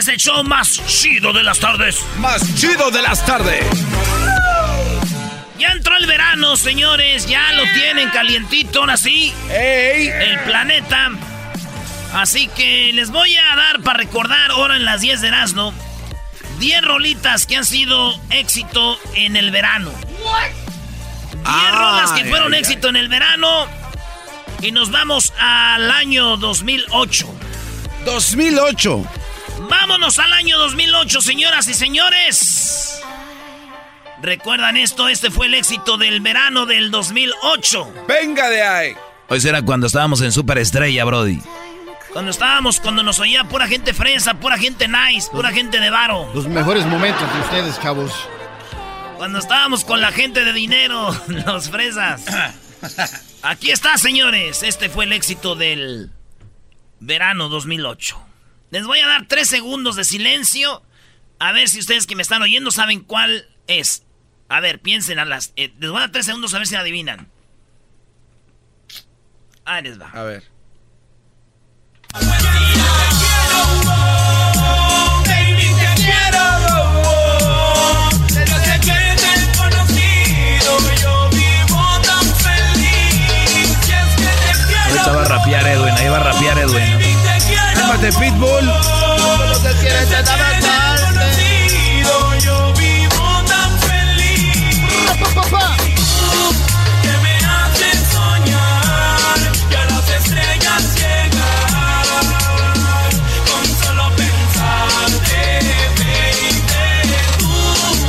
Este es el show más chido de las tardes. Más chido de las tardes. Ya entró el verano, señores. Ya lo tienen calientito, ahora sí. El planeta. Así que les voy a dar para recordar ahora en las 10 de Erasmo 10 rolitas que han sido éxito en el verano. 10 rolas que fueron éxito en el verano. Y nos vamos al año 2008. 2008. Vámonos al año 2008, señoras y señores. ¿Recuerdan esto? Este fue el éxito del verano del 2008. Venga de ahí. Hoy será cuando estábamos en Superestrella, Brody. Cuando estábamos, cuando nos oía pura gente fresa, pura gente nice, pura gente de varo. Los mejores momentos de ustedes, chavos. Cuando estábamos con la gente de dinero, los fresas. Aquí está, señores. Este fue el éxito del verano 2008. Les voy a dar tres segundos de silencio. A ver si ustedes que me están oyendo saben cuál es. A ver, piensen a las... eh, les voy a dar tres segundos a ver si adivinan. Ahí les va. A ver. Cálmate, Pitbull.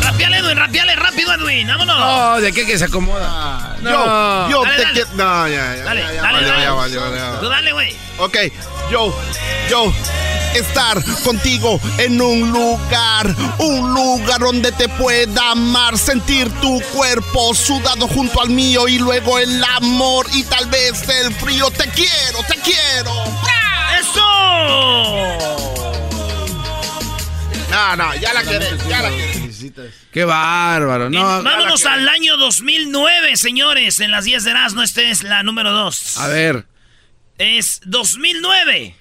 Rapiale, Edwin, rapiale rápido, Edwin. Vámonos. No, de qué que se acomoda. No. Yo, yo Dale, te quiero. No, ya, ya. Dale, ya, ya, dale, valió, dale. ya valió, ya valió. Tú dale, güey. Ok, yo, yo, estar contigo en un lugar, un lugar donde te pueda amar, sentir tu cuerpo sudado junto al mío y luego el amor y tal vez el frío. Te quiero, te quiero. ¡Eso! No, no, ya la querés, ya la querés. Qué bárbaro. No, Vámonos al año 2009, señores. En las 10 de Erasmo, esta es la número 2. A ver. Es 2009.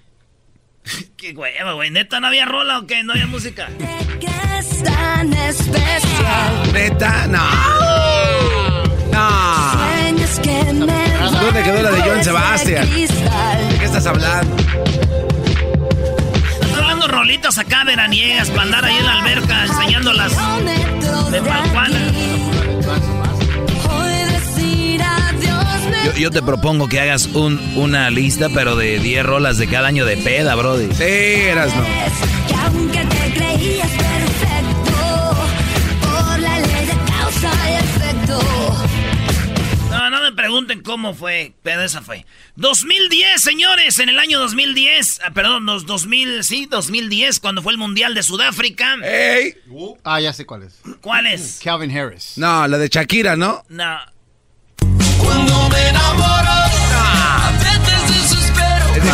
Qué hueva, güey. ¿Neta no había rola o qué? ¿No había música? Neta, no. No. ¿Dónde quedó la de Joan Sebastián? ¿De qué estás hablando? Estás hablando rolitas acá veraniegas para andar ahí en la alberca enseñándolas de Palcuana. Yo, yo te propongo que hagas un, una lista, pero de 10 rolas de cada año de peda, Brody. Sí, eras no. aunque te creías perfecto, por la ley de causa y efecto. No, no me pregunten cómo fue, pero esa fue. 2010, señores, en el año 2010, ah, perdón, los 2000, sí, 2010, cuando fue el Mundial de Sudáfrica. ¡Ey! Ah, ya sé cuál es. ¿Cuál es? Calvin Harris. No, la de Shakira, ¿no? No. Cuando me enamoro.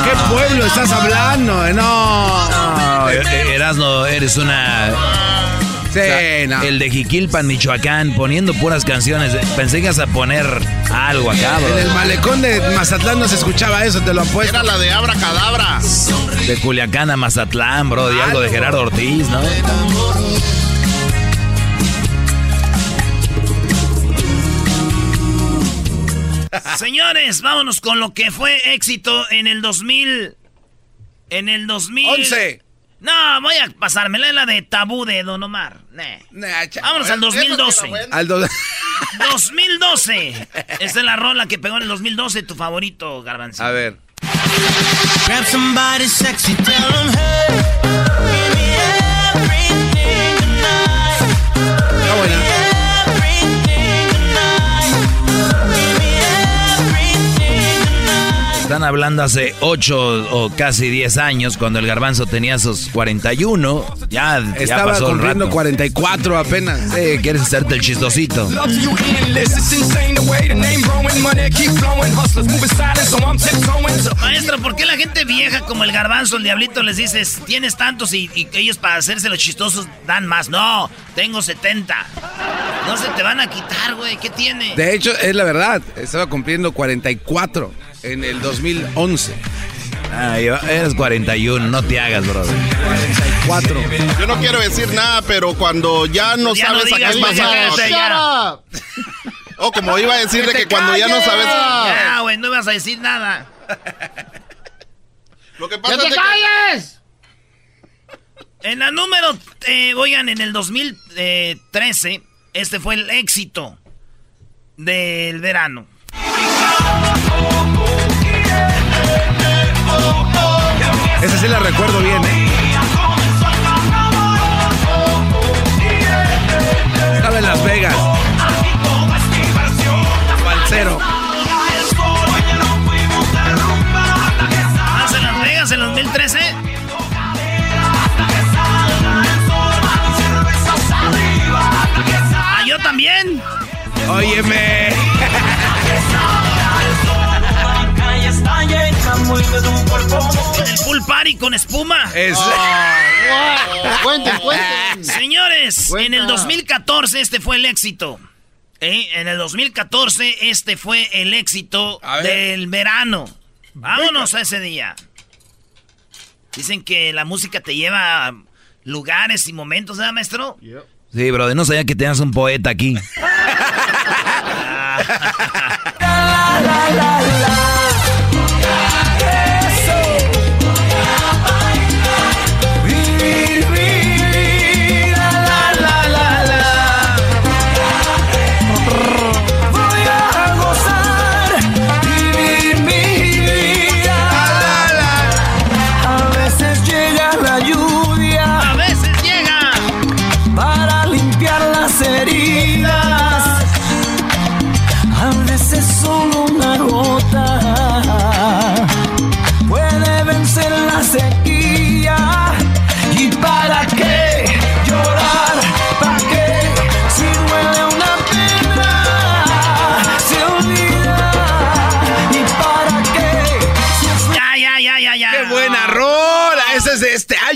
qué pueblo estás hablando? No. No, eh, Erasno, eres una... Sí, O sea, no. El de Jiquilpan, Michoacán, poniendo puras canciones. Pensé que ibas a poner algo acá, bro. En el malecón de Mazatlán no se escuchaba eso, te lo apuesto. Era la de Abra Cadabra. De Culiacán a Mazatlán, bro. Y algo de Gerardo Ortiz, ¿no? Señores, vámonos con lo que fue éxito en el 2000. En el 2000. 11. No, voy a pasármela la de tabú de Don Omar. Nah. Vámonos al 2012. Al do- 2012. Esta es la rola que pegó en el 2012, tu favorito, Garbanzo. A ver. Grab somebody sexy, tell them, hey, hablando hace 8 o casi 10 años, cuando el garbanzo tenía sus 41. Ya, ya Estaba pasó el cumpliendo rato. 44 apenas. Sí, quieres hacerte el chistosito. Maestro, ¿por qué la gente vieja como el garbanzo, el diablito, les dices, tienes tantos y, y ellos para hacerse los chistosos dan más? No, tengo 70. No se te van a quitar, güey, ¿qué tiene? De hecho, es la verdad. Estaba cumpliendo 44 en el 2011. Ay, eres 41, no te hagas, bro. 44. Yo no quiero decir nada, pero cuando ya no Ya no sabes a digas qué más, ya pasar. O como iba a decir de que cuando ya no sabes. Ya, güey, no ibas a decir nada. Lo que pasa es de que- En la número, eh, oigan, en el 2013, este fue el éxito del verano. Esa sí la recuerdo bien, ¿eh? Estaba en Las Vegas. Falsero. ¿Más en Las Vegas en 2013? Ah, yo también. Óyeme. En el pool party con espuma. Es... Cuenten, cuenten. Señores, en el Cuenta. 2014 este fue el éxito. ¿Eh? En el 2014 este fue el éxito del verano. Vámonos a ese día. Dicen que la música te lleva a lugares y momentos, ¿verdad, maestro? Sí, bro, no sabía que tenías un poeta aquí. Vivir,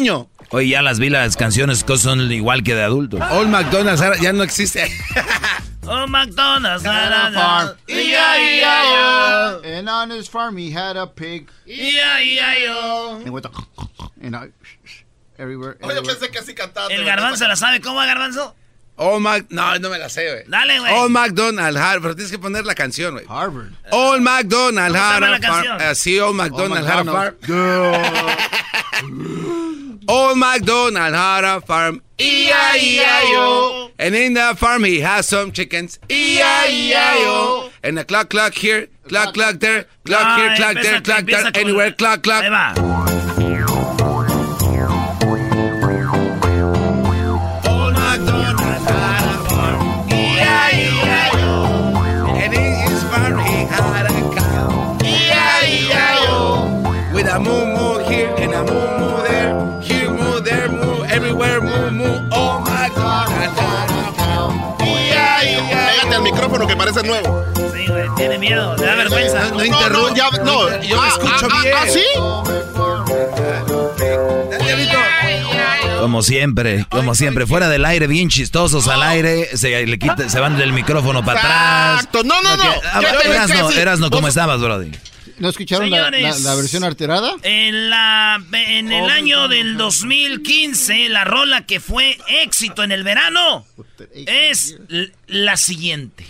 año. Oye, ya las vi las canciones que son igual que de adultos. Old McDonald's ya no existe. Oh, McDonald's. la, la. farm. E-I-E-I-O. And on his farm, he had a pig. E-I-E-I-O. And went to, and I, everywhere. Oye, everywhere. pensé que sí cantaba. El garbanzo la sabe. ¿Cómo, garbanzo? Old Mac... No, no me la sé, güey. Dale, güey. Old McDonald Harvard. Pero tienes que poner la canción, güey. Harvard. Old McDonald ¿Cómo se llama had a canción? Así, Old McDonald had a farm. McDonald. Old MacDonald had a farm. E-I-E-I-O. And in the farm he has some chickens. E-I-E-I-O. And a clock, clock here, clock, clock there, clock Ah, here, clock there, clock there, con- anywhere, clock, clock. Ahí va. Old MacDonald had a farm. E-I-E-I-O. And in his farm he had a cow. E-I-E-I-O. With a moo micrófono que parece nuevo. Sí, güey. Tiene miedo, me da vergüenza. No, no, ya, no. Yo me Ah, escucho ah, bien. ¿Ah, sí? Como siempre, como siempre, fuera del aire, bien chistosos al aire, se, le quita- se van del micrófono para atrás. Exacto. No, no, no. Ves Erasno, Erasno, ¿cómo Vos- estabas, Brody? ¿No escucharon la, la- Señores. la versión alterada? En, la, en el año del 2015, la rola que fue éxito en el verano es la siguiente.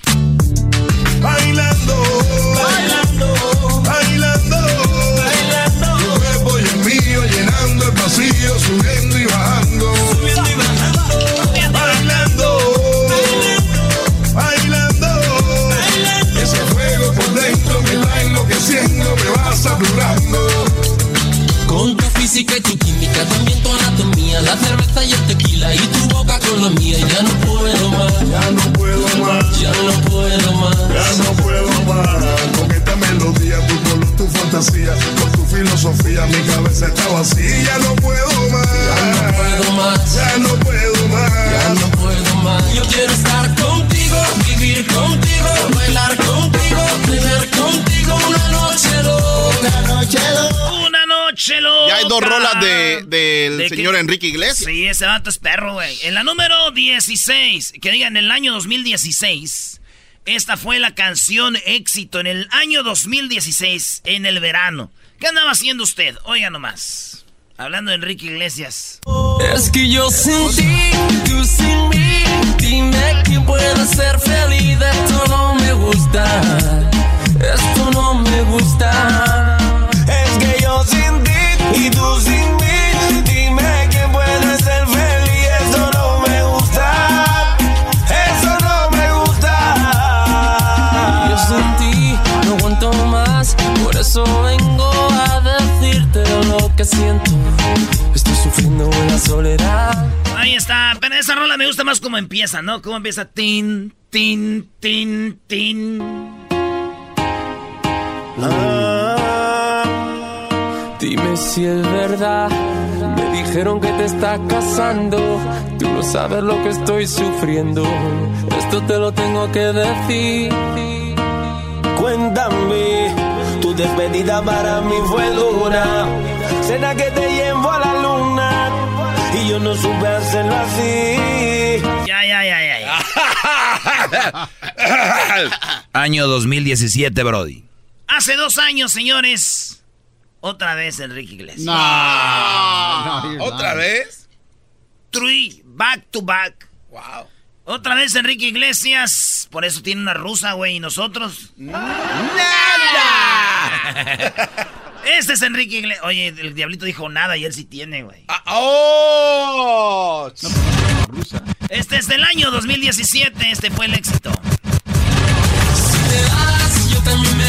Bailando, Física y tu química, también tu anatomía, la cerveza y el tequila y tu boca con la mía. Ya no puedo más, Ya no puedo más. ya no puedo más. Ya no puedo más con esta melodía, tu color, tu fantasía, con tu filosofía, mi cabeza está vacía. Ya no puedo más. Ya no puedo más, Ya no puedo más. ya no puedo más. Yo quiero estar contigo, vivir contigo, bailar contigo, Una noche loca. Ya hay dos rolas de, del ¿De qué? señor Enrique Iglesias. Sí, ese vato es perro, güey. En la número 16, que digan en el año 2016, esta fue la canción éxito en el año 2016, en el verano. ¿Qué andaba haciendo usted? Oiga nomás. Hablando de Enrique Iglesias. Es que yo sin ti, tú sin mí. Dime quién puede ser feliz. Esto no me gusta. Esto no me gusta. Y tú sin mí. Dime quién puede ser feliz. Eso no me gusta. Eso no me gusta. Yo sin ti no aguanto más. Por eso vengo a decirte lo que siento. Estoy sufriendo en la soledad. Ahí está. Pero esa rola me gusta más como empieza, ¿no? Cómo empieza. Tin, tin, tin, tin. Dime si es verdad. Me dijeron que te estás casando. Tú no sabes lo que estoy sufriendo. Esto te lo tengo que decir. Cuéntame, tu despedida para mí fue dura. Cena que te llevo a la luna y yo no supe hacerlo así. Ya, ya, ya, ya. ya. Año 2017, Brody. Hace dos años, señores. Otra vez Enrique Iglesias. No. ¿Otra vez? Three, back to back. Wow. Otra vez Enrique Iglesias. Por eso tiene una rusa, güey. Y nosotros. Este es Enrique Iglesias. Oye, el diablito dijo nada y él sí tiene, güey. Ah, ¡Oh! Este es del año 2017. Este fue el éxito. Si me das, yo también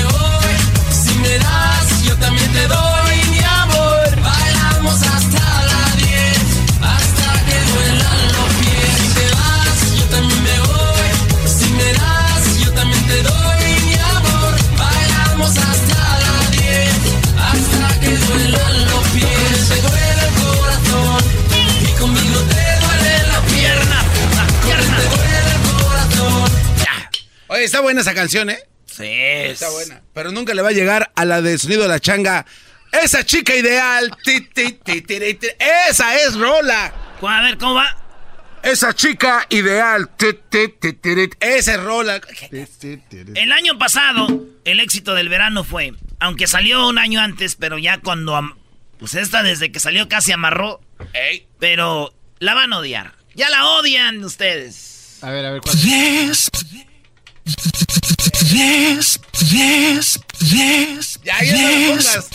también te doy mi amor. Bailamos hasta las 10, hasta que duelan los pies. Si te vas, yo también me voy. Si me das, yo también te doy mi amor. Bailamos hasta las 10, hasta que duelan los pies. Te duele el corazón y conmigo te duele la pierna. Pierna. Te duele el corazón. Oye, está buena esa canción, ¿eh? Sí. Está buena. Pero nunca le va a llegar a la de sonido de la changa. Esa chica ideal. Ti, ti, ti, ti, ti, ti. Esa es Rola. A ver, ¿cómo va? Esa chica ideal. Ti, ti, ti, ti, ti. Esa es Rola. El año pasado, el éxito del verano fue, aunque salió un año antes, pero ya cuando, pues esta desde que salió casi amarró, Ey. pero la van a odiar. Ya la odian ustedes. A ver, a ver, ¿cuál? Ya, ya no la pongas.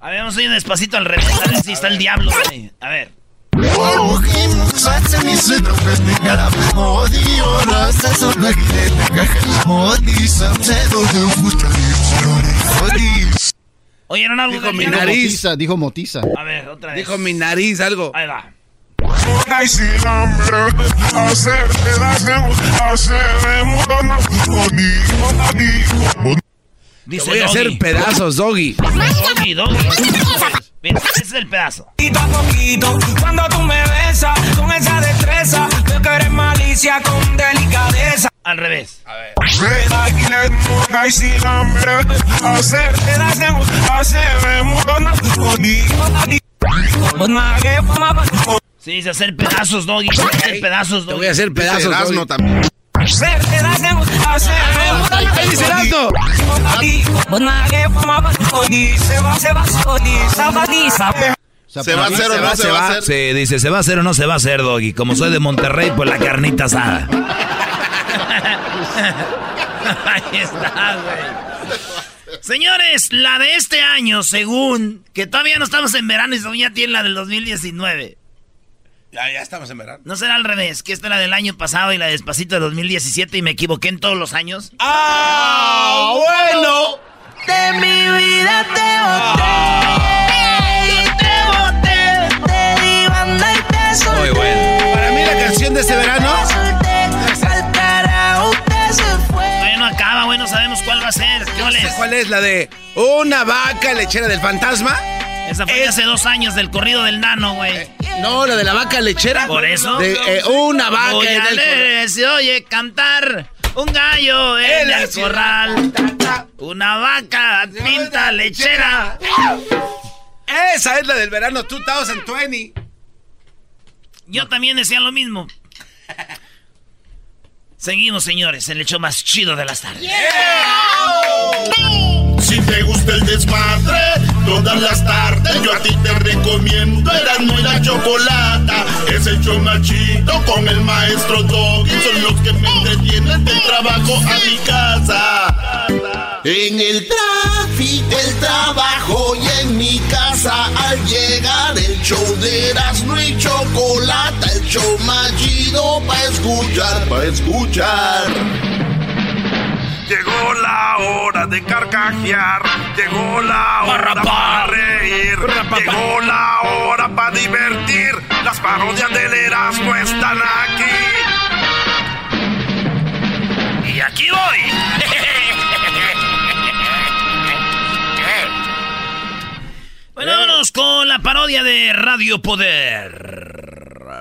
A ver, vamos a ir despacito al revés, a ver si está el diablo. A ver. ¿Oyeron algo? Dijo mi Dijo nariz. Motiza, dijo Motiza. A ver, otra vez. Dijo mi nariz algo. Ahí va. Daño, hacerme mono, conmigo, conmigo. Dice Te voy a hacer pedazos, Doggy. Doggy, doggy. Mira, ese es el pedazo. Poquito a poquito, cuando tú me besas con esa destreza, veo que eres malicia con delicadeza. Al revés. Sí, dice hacer pedazos, doggy. Hacer pedazos, doggy. Te voy a hacer pedazos, Doggy. también. ¿Qué dice Erasmo? ¿Se va a hacer o no se va a hacer? Sí, dice, ¿se va a hacer o no se va a hacer, Doggy? Como soy de Monterrey, pues la carnita asada. Ahí está, güey. Señores, la de este año, según que todavía no estamos en verano y según ya tiene la del 2019. Ya, ya estamos en verano. No será al revés, que esta era del año pasado y la de despacito de 2017 y me equivoqué en todos los años. ¡Ah! ¡Bueno! De mi vida te boté, te boté, te di banda y te solté. Muy bueno. Para mí la canción de este verano va a ser. ¿Qué No ole? sé cuál es la de una vaca lechera del fantasma. Esa fue hace dos años del corrido del nano, güey. No, la de la vaca lechera. Por eso. De, eh, una vaca Voy en a el se oye cantar un gallo en el corral. Una vaca pinta lechera. Esa es la del verano 2020. Yo también decía lo mismo. Seguimos, señores, el hecho más chido de las tardes. Si te gusta el desmadre, todas las tardes yo a ti te recomiendo Eran y la chocolata. Es el show más chido con el maestro Doggy. Son los que me entretienen del trabajo a mi casa. En el tráfico, el trabajo y en mi casa al llegar el show de Erasmo y Chocolata, el show más chido para escuchar, para escuchar. Llegó la hora de carcajear, llegó la hora para reír, llegó la hora para divertir. Las parodias del Erasmo están aquí. Y aquí voy. Bueno, vámonos con la parodia de Radio Poder.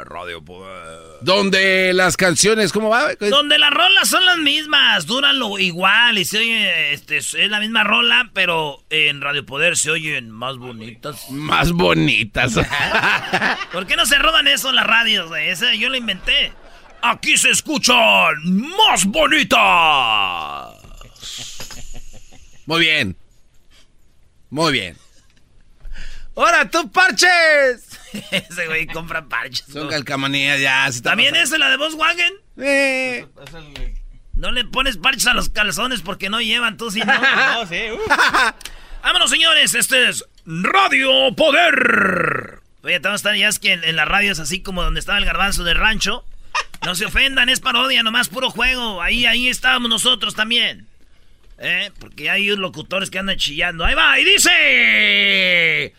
Radio Poder. Donde las canciones, ¿cómo va? Donde las rolas son las mismas, duran lo igual y se oye, este, es la misma rola, pero en Radio Poder se oyen más bonitas. Más bonitas. ¿Por qué no se roban eso en las radios? Ese yo lo inventé. Aquí se escuchan más bonitas. Muy bien. Muy bien. ¡Hora, tú parches! Ese güey compra parches. Son calcamonías ya. se está ¿También pasando. es la de Volkswagen? Eh. No le pones parches a los calzones porque no llevan, tú sí, ¿no? No, sí. uh. Vámonos, señores. Este es Radio Poder. Oye, te estar ya es que en, en las radios así como donde estaba el garbanzo del rancho. No se ofendan, es parodia, nomás puro juego. Ahí, ahí estábamos nosotros también. ¿Eh? Porque hay unos locutores que andan chillando. Ahí va, y dice...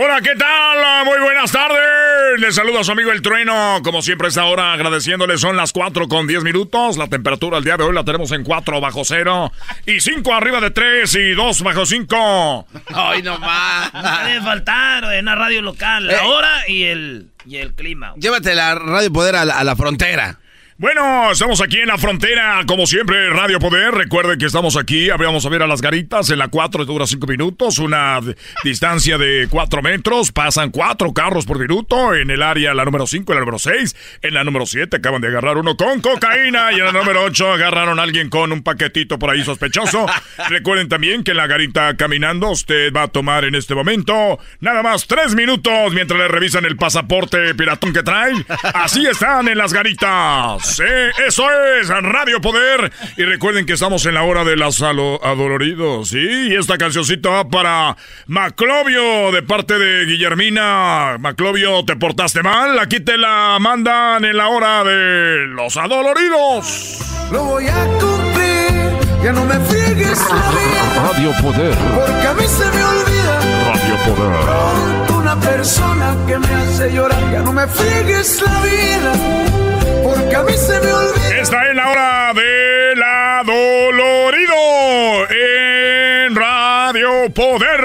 Hola, ¿qué tal? Muy buenas tardes. Les saluda a su amigo El Trueno. Como siempre, a esta hora agradeciéndole. Son las 4 con 10 minutos. La temperatura el día de hoy la tenemos en 4 bajo cero. Y 5 arriba de 3 y 2 bajo 5. Ay, no más. No debe faltar en una radio local. La Eh. hora y el, y el clima. Llévate la Radio Poder a la, a la frontera. Bueno, estamos aquí en la frontera, como siempre, Radio Poder. Recuerden que estamos aquí, vamos a ver a las garitas. En la 4 dura 5 minutos, una distancia de 4 metros. Pasan 4 carros por minuto. En el área, la número 5 y la número 6. En la número 7 acaban de agarrar uno con cocaína. Y en la número 8 agarraron a alguien con un paquetito por ahí sospechoso. Recuerden también que en la garita caminando, usted va a tomar en este momento nada más 3 minutos mientras le revisan el pasaporte piratón que trae. Así están en las garitas. Sí, eso es Radio Poder. Y recuerden que estamos en la hora de las adoloridos. Sí, y esta cancioncita va para Maclovio de parte de Guillermina. Maclovio, ¿te portaste mal? Aquí te la mandan en la hora de los adoloridos. Lo voy a cumplir, ya no me friegues la vida, Radio Poder. porque a mí se me olvida. Radio Poder. Pronto una persona que me hace llorar, ya no me friegues la vida, porque a mí se me olvida. Está en la hora del adolorido en Poder.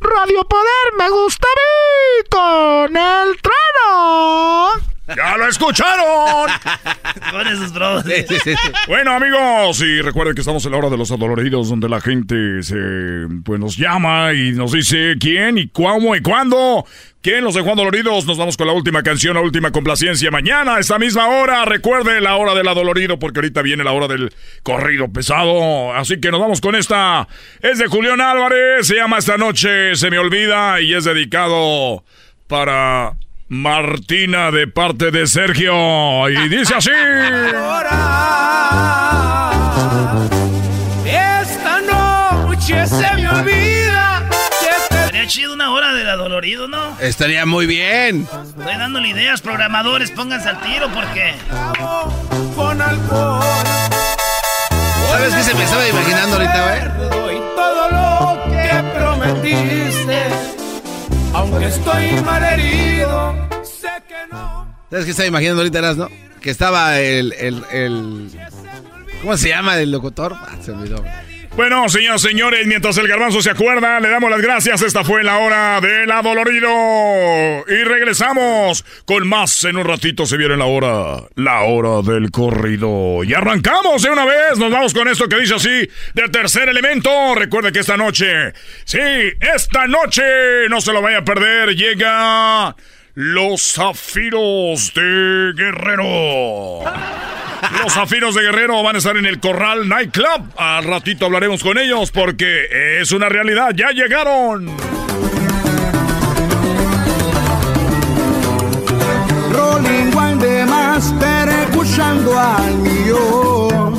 Radio Poder me gusta a mí con el trueno. ¡Ya lo escucharon! Con esos bros. Bueno, amigos, y recuerden que estamos en la hora de los adoloridos, donde la gente se, pues, nos llama y nos dice quién y cómo y cuándo. ¿Quién los dejó adoloridos? Nos vamos con la última canción, la última complacencia. Mañana, a esta misma hora, recuerde la hora del adolorido, porque ahorita viene la hora del corrido pesado. Así que nos vamos con esta. Es de Julián Álvarez, se llama Esta Noche Se Me Olvida y es dedicado para Martina de parte de Sergio. Y dice así. Esta noche se me olvida Sería chido una hora del adolorido, ¿no? Estaría muy bien. Estoy dándole ideas, programadores, pónganse al tiro porque. con alcohol. ¿Sabes qué se me estaba imaginando ahorita, güey? Doy todo lo que prometiste. Estoy mal herido, sé que no. ¿Sabes qué estaba imaginando ahorita, Eras, no? Que estaba el, el, el... ¿Cómo se llama el locutor? Ah, se olvidó. Bueno, señoras señores, mientras el garbanzo se acuerda, le damos las gracias. Esta fue la hora del adolorido. Y regresamos con más. En un ratito se viene la hora, la hora del corrido. Y arrancamos de una vez. Nos vamos con esto que dice así, del tercer elemento. Recuerde que esta noche, sí, esta noche, no se lo vaya a perder, llega... Los Zafiros de Guerrero. Los Zafiros de Guerrero van a estar en el Corral Nightclub. Al ratito hablaremos con ellos porque es una realidad. Ya llegaron. Rolling de Master escuchando al millón.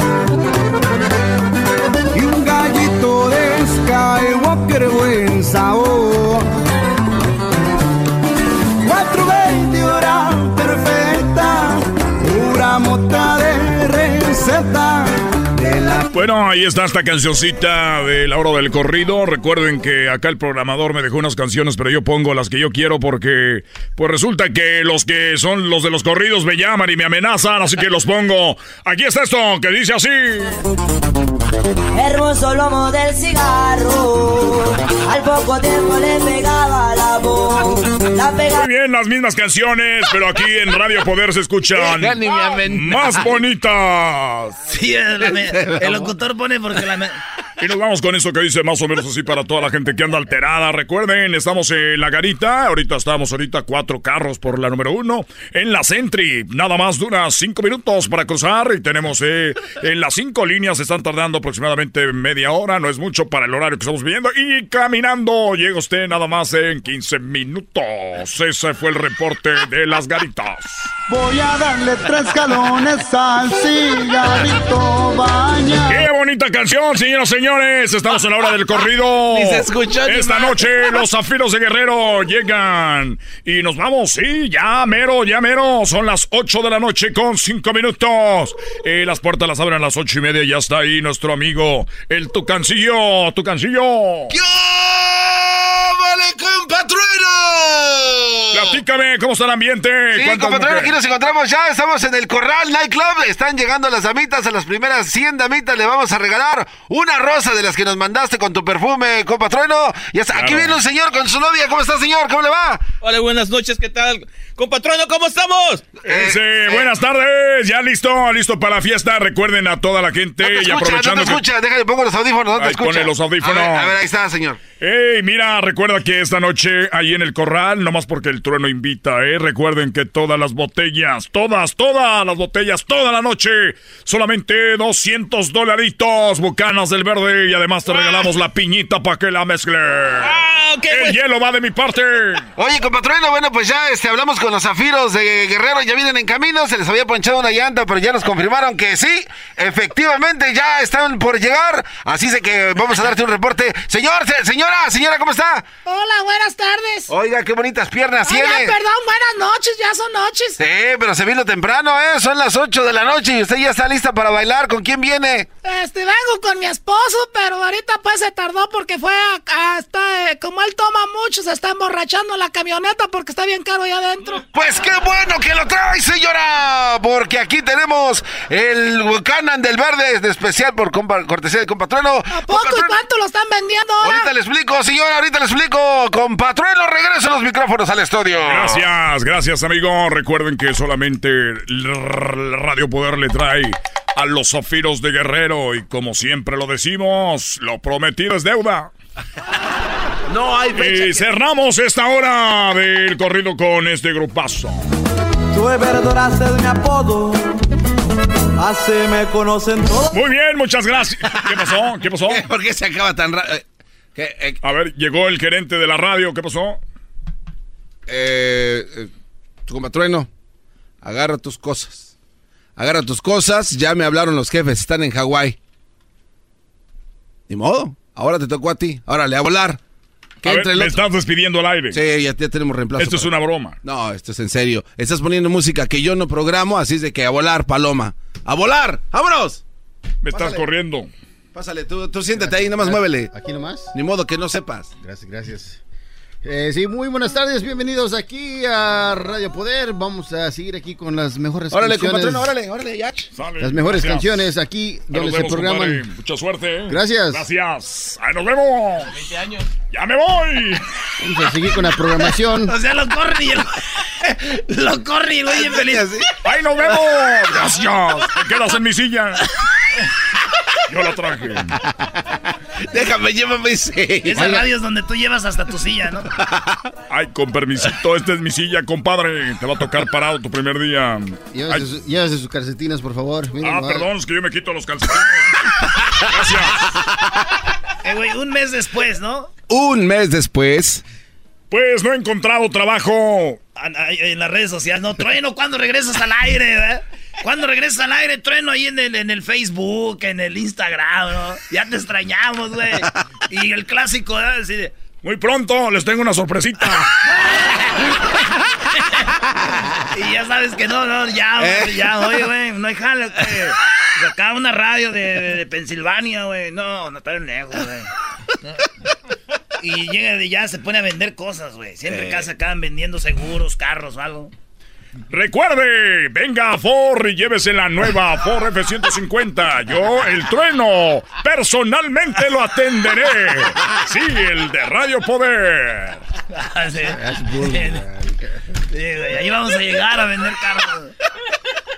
Y un gallito de Skywalker buen sabor. sentar Bueno, ahí está esta cancioncita de la hora del corrido. Recuerden que acá el programador me dejó unas canciones, pero yo pongo las que yo quiero porque pues resulta que los que son los de los corridos me llaman y me amenazan, así que los pongo. Aquí está esto que dice así. Hermoso lomo del cigarro, al poco tiempo le pegaba la voz. La pega Muy bien, las mismas canciones, pero aquí en Radio Poder se escuchan más bonitas. Sí, el, el locutor pone porque la. Y nos vamos con esto que dice más o menos así para toda la gente que anda alterada. Recuerden, estamos en la garita. Ahorita estamos ahorita cuatro carros por la número uno. En la Sentry, nada más dura cinco minutos para cruzar. Y tenemos eh, en las cinco líneas, están tardando aproximadamente media hora. No es mucho para el horario que estamos viviendo. Y caminando, llega usted nada más en 15 minutos. Ese fue el reporte de las garitas. Voy a darle tres galones al cigarrito baña. ¡Qué bonita canción, señoras y señores! Estamos en la hora del corrido. Ni se escuchó ni Esta noche los zafiros de Guerrero llegan. Y nos vamos, sí, ya mero, ya mero. Son las 8 de la noche con 5 minutos. Eh, las puertas las abren a las ocho y media y ya está ahí nuestro amigo, el Tucancillo. Tucancillo. ¡Vale, compatrueno! Platícame, ¿cómo está el ambiente? Sí, ¿Cuántas compatrón, aquí nos encontramos ya, estamos en el Corral Nightclub, están llegando las damitas, a las primeras 100 damitas le vamos a regalar una rosa de las que nos mandaste con tu perfume, compatrueno. Y hasta aquí Claro. viene un señor con su novia, ¿cómo está señor? ¿Cómo le va? Hola, buenas noches, ¿qué tal? Compatrono, ¿cómo estamos? Ese, buenas tardes, ya listo, listo para la fiesta. Recuerden a toda la gente No te y escucha, aprovechando no te que- escucha, déjale, pongo los audífonos, no te Ahí escucha. pone los audífonos. A ver, a ver, ahí está, señor. Ey, mira, recuerda que esta noche ahí en el corral, nomás porque el trueno invita, ¿eh? Recuerden que todas las botellas, todas, todas las botellas, toda la noche, solamente 200 dolaritos, bucanas del verde, y además te regalamos la piñita para que la mezcle. el hielo va de mi parte. Oye, compatreno, bueno, pues ya este, hablamos con los zafiros de Guerrero, ya vienen en camino, se les había ponchado una llanta, pero ya nos confirmaron que sí, efectivamente ya están por llegar, así es que vamos a darte un reporte. Señor, se- señora, señora, ¿cómo está? Hola, buenas tardes. Oiga, qué bonitas piernas Oiga, Ándale. perdón, buenas noches, ya son noches. Sí, pero se vino temprano, ¿eh? Son las 8 de la noche y usted ya está lista para bailar. ¿Con quién viene? Este, vengo con mi esposo, pero ahorita pues se tardó porque fue a, a- está, eh, como él toma mucho, se está emborrachando la camioneta porque está bien caro allá adentro. Pues qué bueno que lo trae, señora. Porque aquí tenemos el Canan del Verde, de especial por compa- cortesía de Compatrueno. ¿A poco y cuánto lo están vendiendo ahora? Ahorita le explico, señora, ahorita le explico. Compatrueno, regreso los micrófonos al estudio. Gracias, gracias amigo. Recuerden que solamente el Radio Poder le trae a los zafiros de Guerrero y como siempre lo decimos, lo prometido es deuda. No hay fecha. Y cerramos esta hora del corrido con este grupazo. Tú adoraste de mi apodo. Así me conocen todos. Muy bien, muchas gracias. ¿Qué pasó? ¿Qué pasó? ¿Por qué se acaba tan rápido? A ver, llegó el gerente de la radio. ¿Qué pasó? Eh, eh, tu compatrueno, agarra tus cosas. Agarra tus cosas. Ya me hablaron los jefes, están en Hawái. Ni modo. Ahora te tocó a ti. Ahora le a volar. Que A ver, entre el me estás despidiendo al aire. Sí, ya, ya tenemos reemplazo. Esto es una broma. No, esto es en serio. Estás poniendo música que yo no programo, así es de que a volar, paloma. ¡A volar! ¡Vámonos! Me estás Pásale. corriendo. Pásale, tú, tú siéntate ahí, nomás muévele. Aquí nomás. Ni modo que no sepas. Gracias, gracias. Eh, sí, muy buenas tardes, bienvenidos aquí a Radio Poder. Vamos a seguir aquí con las mejores Órale, canciones. compatrón, órale, órale, ya. Sale, Las mejores gracias. canciones aquí Ahí donde se programan. compadre. Mucha suerte. ¿eh? Gracias. Gracias. Ahí nos vemos. 20 años. Ya me voy. Vamos a seguir con la programación. O sea, lo corren y el- lo corren y bien feliz. Ahí nos vemos. Gracias. Te quedas en mi silla. Yo la traje. Déjame, llévame ese. Esas radios donde tú llevas hasta tu silla, ¿no? Ay, con permisito, esta es mi silla, compadre. Te va a tocar parado tu primer día. Llévese, su- llévese sus calcetines, por favor. Miren, ah, perdón, es que yo me quito los calcetines. Gracias. Eh, güey, un mes después, ¿no? Un mes después. Pues no he encontrado trabajo. En las redes sociales, ¿no? Trueno, ¿cuándo regresas al aire, verdad? ¿Cuándo regresas al aire? Trueno ahí en el, en el Facebook, en el Instagram, ¿no? Ya te extrañamos, güey. Y el clásico, ¿verdad? Así de, Muy pronto les tengo una sorpresita. Y ya sabes que no, no, ya, güey, ya, oye, güey, no hay jale, güey. Acá una radio de, de, de Pensilvania, güey. No, no está lejos, güey. Y llega y ya se pone a vender cosas, güey. Siempre en casa acaban vendiendo seguros, carros o algo. Recuerde, venga a Ford y llévese la nueva Ford F-150. Yo, el trueno, personalmente lo atenderé. Sí, el de Radio Poder. Ah, sí. Ahí vamos a llegar a vender carros.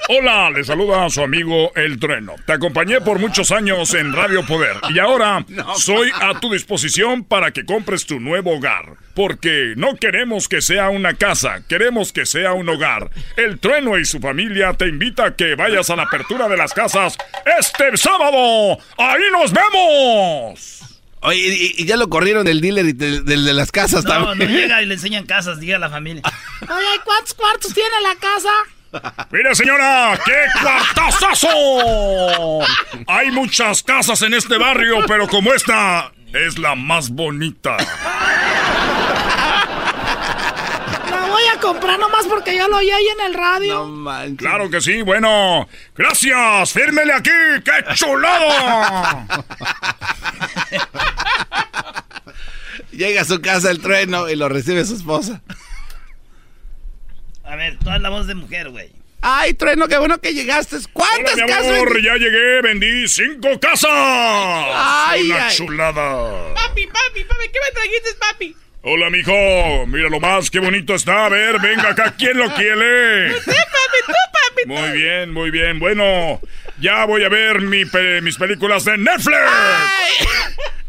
Hola, le saluda a su amigo El Trueno. Te acompañé por muchos años en Radio Poder y ahora soy a tu disposición para que compres tu nuevo hogar. Porque no queremos que sea una casa, queremos que sea un hogar. El Trueno y su familia te invita a que vayas a la apertura de las casas este sábado. ¡Ahí nos vemos! Oye, y, y ya lo corrieron del dealer y del, del de las casas No, no también. llega y le enseñan casas, diga a la familia. Oye, ¿cuántos cuartos tiene la casa? Mire, señora, qué cuartazazo. Hay muchas casas en este barrio, pero como esta es la más bonita. La voy a comprar nomás porque yo lo oí ahí en el radio. Claro que sí, bueno. Gracias, fírmele aquí, qué chulado. Llega a su casa el trueno y lo recibe su esposa. A ver, toda la voz de mujer, güey. Ay, trueno, qué bueno que llegaste. ¿Cuántas Hola, mi casas? amor, ya llegué, vendí cinco casas. Ay, Una ay. chulada. Papi, papi, papi, ¿qué me trajiste, papi? Hola, mijo. Mira lo más, qué bonito está. A ver, venga acá, ¿quién lo quiere? Sí, papi, tú, papi. Muy bien, muy bien. Bueno, ya voy a ver mi pe- mis películas de Netflix. Ay,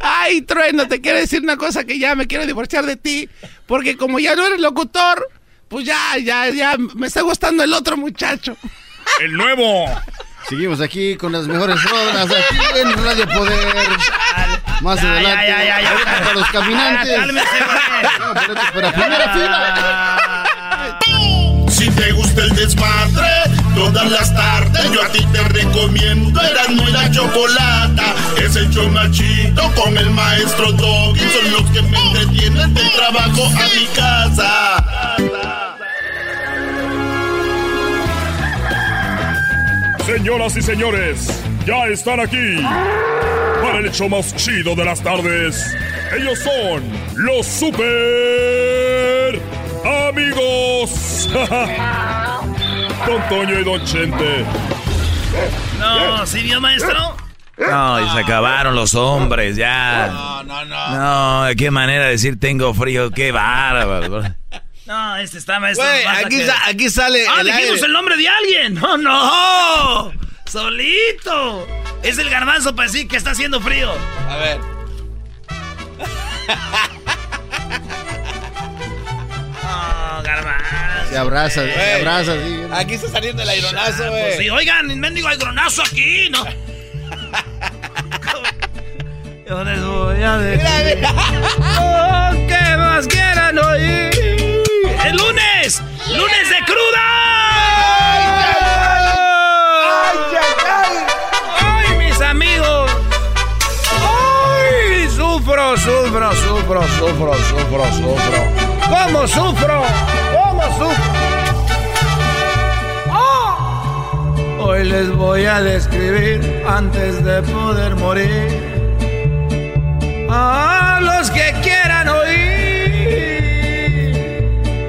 ay, trueno, te quiero decir una cosa que ya me quiero divorciar de ti. Porque como ya no eres locutor, pues ya, ya, ya me está gustando el otro muchacho. El nuevo. Seguimos aquí con las mejores rolas aquí en Radio Poder. Más Ya, adelante. ya, ya, ya, para los caminantes. Ya, cálmese, güey. No, para primera fila. Si te gusta el desmadre, Todas las tardes yo a ti te recomiendo Eran muy la chocolata Es el chomachito con el maestro Doggy Son los que me entretienen del trabajo a mi casa Señoras y señores, ya están aquí para el hecho más chido de las tardes. Ellos son los super amigos. Don Toño y Don Chente. No, ¿sí vio, maestro? No, y se acabaron los hombres, ya. No, no, no. No, qué manera de decir tengo frío, qué bárbaro. No, este está maestro. Aquí, que- sa- aquí sale ¡Ah, el dijimos aire. el nombre de alguien! ¡No, no! ¡Solito! Es el garbanzo para decir que está haciendo frío. A ver. garbanzo. Se abraza, se Güey, abraza, sí. Aquí está saliendo el aironazo, Ah, güey. pues sí, oigan, mendigo aigronazo aquí, ¿no? Yo les voy a decir oh, que más quieran oír. ¡El lunes! ¡Lunes de cruda! ¡Ay, mis amigos! ¡Ay! Sufro, sufro, sufro, sufro, sufro, sufro. ¿Cómo sufro? ¡Ah! Hoy les voy a describir antes de poder morir a los que quieran oír.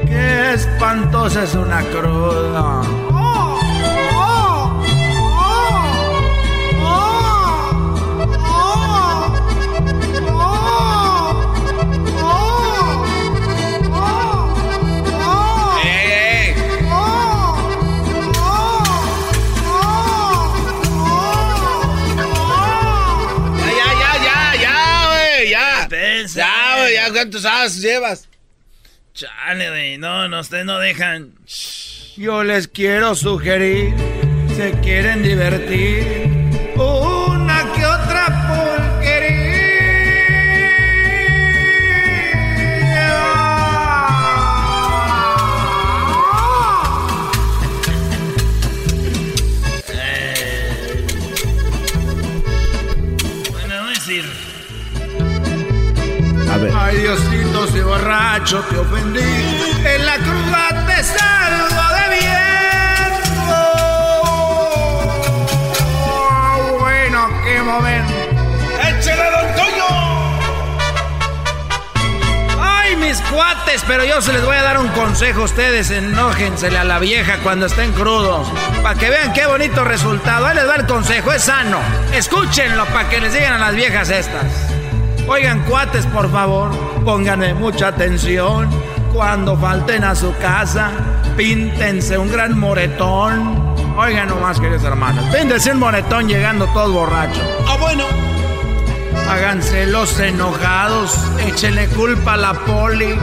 Qué espantosa es una cruda. ¿Cuántos as llevas? Chale, güey, no, no, ustedes no dejan. Yo les quiero sugerir, se quieren divertir, borracho te ofendí, en la cruda te salgo de viento. Oh, bueno, qué momento. ¡Échale, don Toño! Ay, mis cuates, pero yo se les voy a dar un consejo a ustedes. Enójensele a la vieja cuando estén crudos. Para que vean qué bonito resultado. Ahí les va el consejo, es sano. Escúchenlo para que les digan a las viejas estas. Oigan, cuates, por favor, pónganme mucha atención. Cuando falten a su casa, píntense un gran moretón. Oigan nomás, queridos hermanos, píntense un moretón llegando todos borrachos. Ah, bueno. Háganse los enojados, échenle culpa a la poli,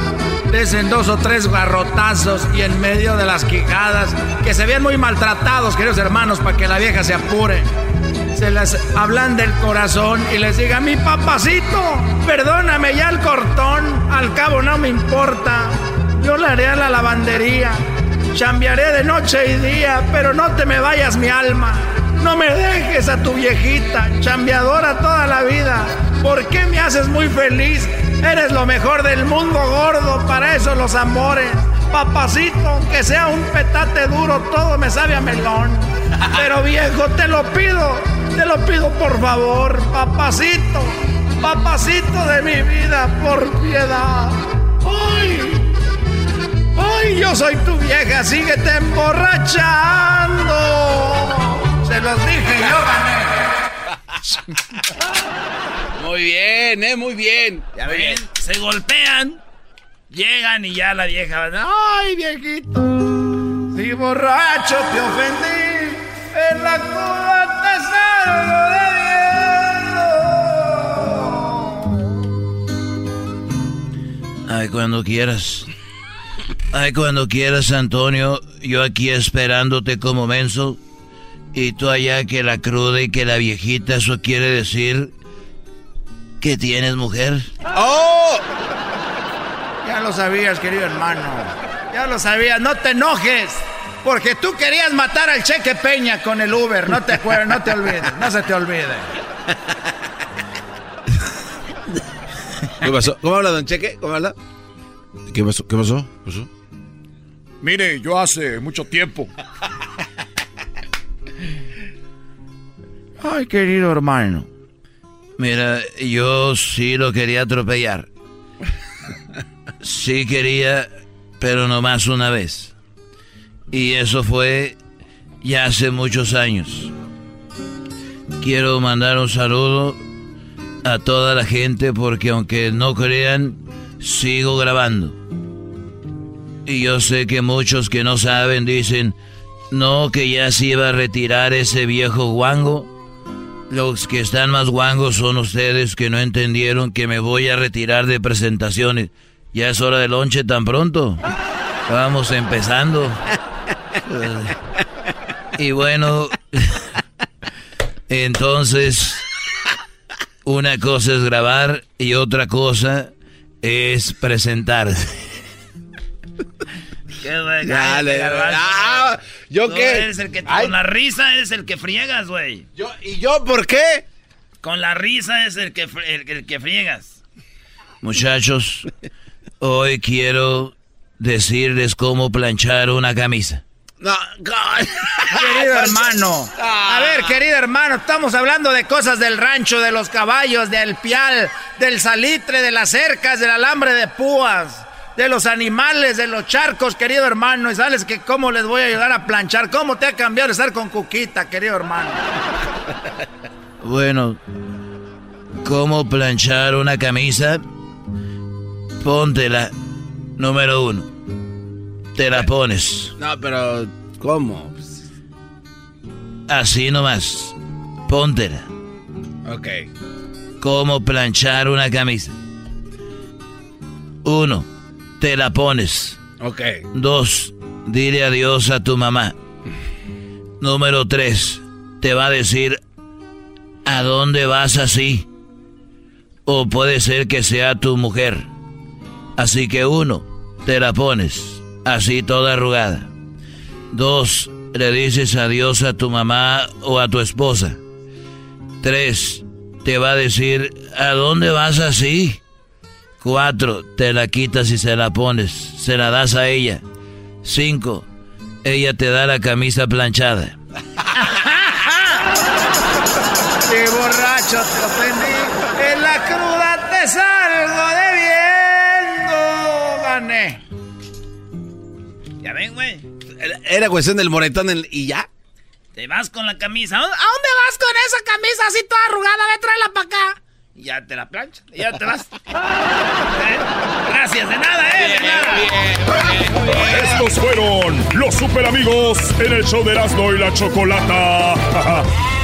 desen dos o tres garrotazos y en medio de las quijadas, que se vean muy maltratados, queridos hermanos, para que la vieja se apure. Se les hablan del corazón y les diga, mi papacito, perdóname ya el cortón, al cabo no me importa, yo le haré a la lavandería, chambearé de noche y día, pero no te me vayas mi alma. No me dejes a tu viejita, chambeadora toda la vida. ¿Por qué me haces muy feliz? Eres lo mejor del mundo gordo, para eso los amores. Papacito, aunque sea un petate duro, todo me sabe a melón. Pero viejo, te lo pido, te lo pido por favor, papacito, papacito de mi vida, por piedad. ¡Ay! ¡Ay, yo soy tu vieja! ¡Síguete emborrachando! Se los dije, yo gané. Muy bien, eh, muy bien. Ya ven, se golpean, llegan y ya la vieja va, ¡Ay, viejito! Si borracho te ofendí, en la salgo Ay, cuando quieras. Ay, cuando quieras, Antonio. Yo aquí esperándote como menso. Y tú allá que la cruda y que la viejita, eso quiere decir que tienes mujer. ¡Oh! Ya lo sabías, querido hermano. Ya lo sabías, no te enojes. Porque tú querías matar al Cheque Peña con el Uber. No te acuerdes, no te olvides, no se te olvide. ¿Qué pasó? ¿Cómo habla, don Cheque? ¿Cómo habla? ¿Qué pasó? ¿Qué pasó? ¿Qué pasó? Mire, yo hace mucho tiempo Ay, querido hermano. Mira, yo sí lo quería atropellar. Sí quería, pero no más una vez. Y eso fue ya hace muchos años. Quiero mandar un saludo a toda la gente porque aunque no crean, sigo grabando. Y yo sé que muchos que no saben dicen, no, que ya se iba a retirar ese viejo guango. Los que están más guangos son ustedes que no entendieron que me voy a retirar de presentaciones. Ya es hora de lonche tan pronto. Vamos empezando. Y bueno, entonces, una cosa es grabar y otra cosa es presentarse. ¿Qué, güey? Dale, ah, ¿yo Tú qué? Eres el que, Ay. con la risa eres el que friegas, güey. Yo, ¿Y yo por qué? Con la risa es el que, el que friegas. Muchachos, hoy quiero decirles cómo planchar una camisa. No, Querido hermano, a ver, querido hermano, estamos hablando de cosas del rancho, de los caballos, del pial, del salitre, de las cercas, del alambre de púas, de los animales, de los charcos, querido hermano. Y sabes que cómo les voy a ayudar a planchar, cómo te ha cambiado estar con Cuquita, querido hermano. Bueno, ¿cómo planchar una camisa? Póntela, número uno. Te la pones. No, pero ¿cómo? Así nomás. Póntela. Ok. ¿Cómo planchar una camisa? Uno, te la pones. Ok. Dos, dile adiós a tu mamá. Número tres, te va a decir a dónde vas así. O puede ser que sea tu mujer. Así que uno, te la pones así toda arrugada. Dos, le dices adiós a tu mamá o a tu esposa. Tres, te va a decir a dónde vas así. Cuatro, te la quitas y se la pones, se la das a ella. Cinco, ella te da la camisa planchada. ¡Qué borracho Era cuestión del moretón el- y ya. Te vas con la camisa. ¿A dónde vas con esa camisa así toda arrugada? Ve, tráela para acá. Y ya te la plancha. Y ya te vas. ¿Eh? Gracias, de nada, ¿eh? De nada. Estos fueron los super amigos en el show de Erasmo y la Chocolata.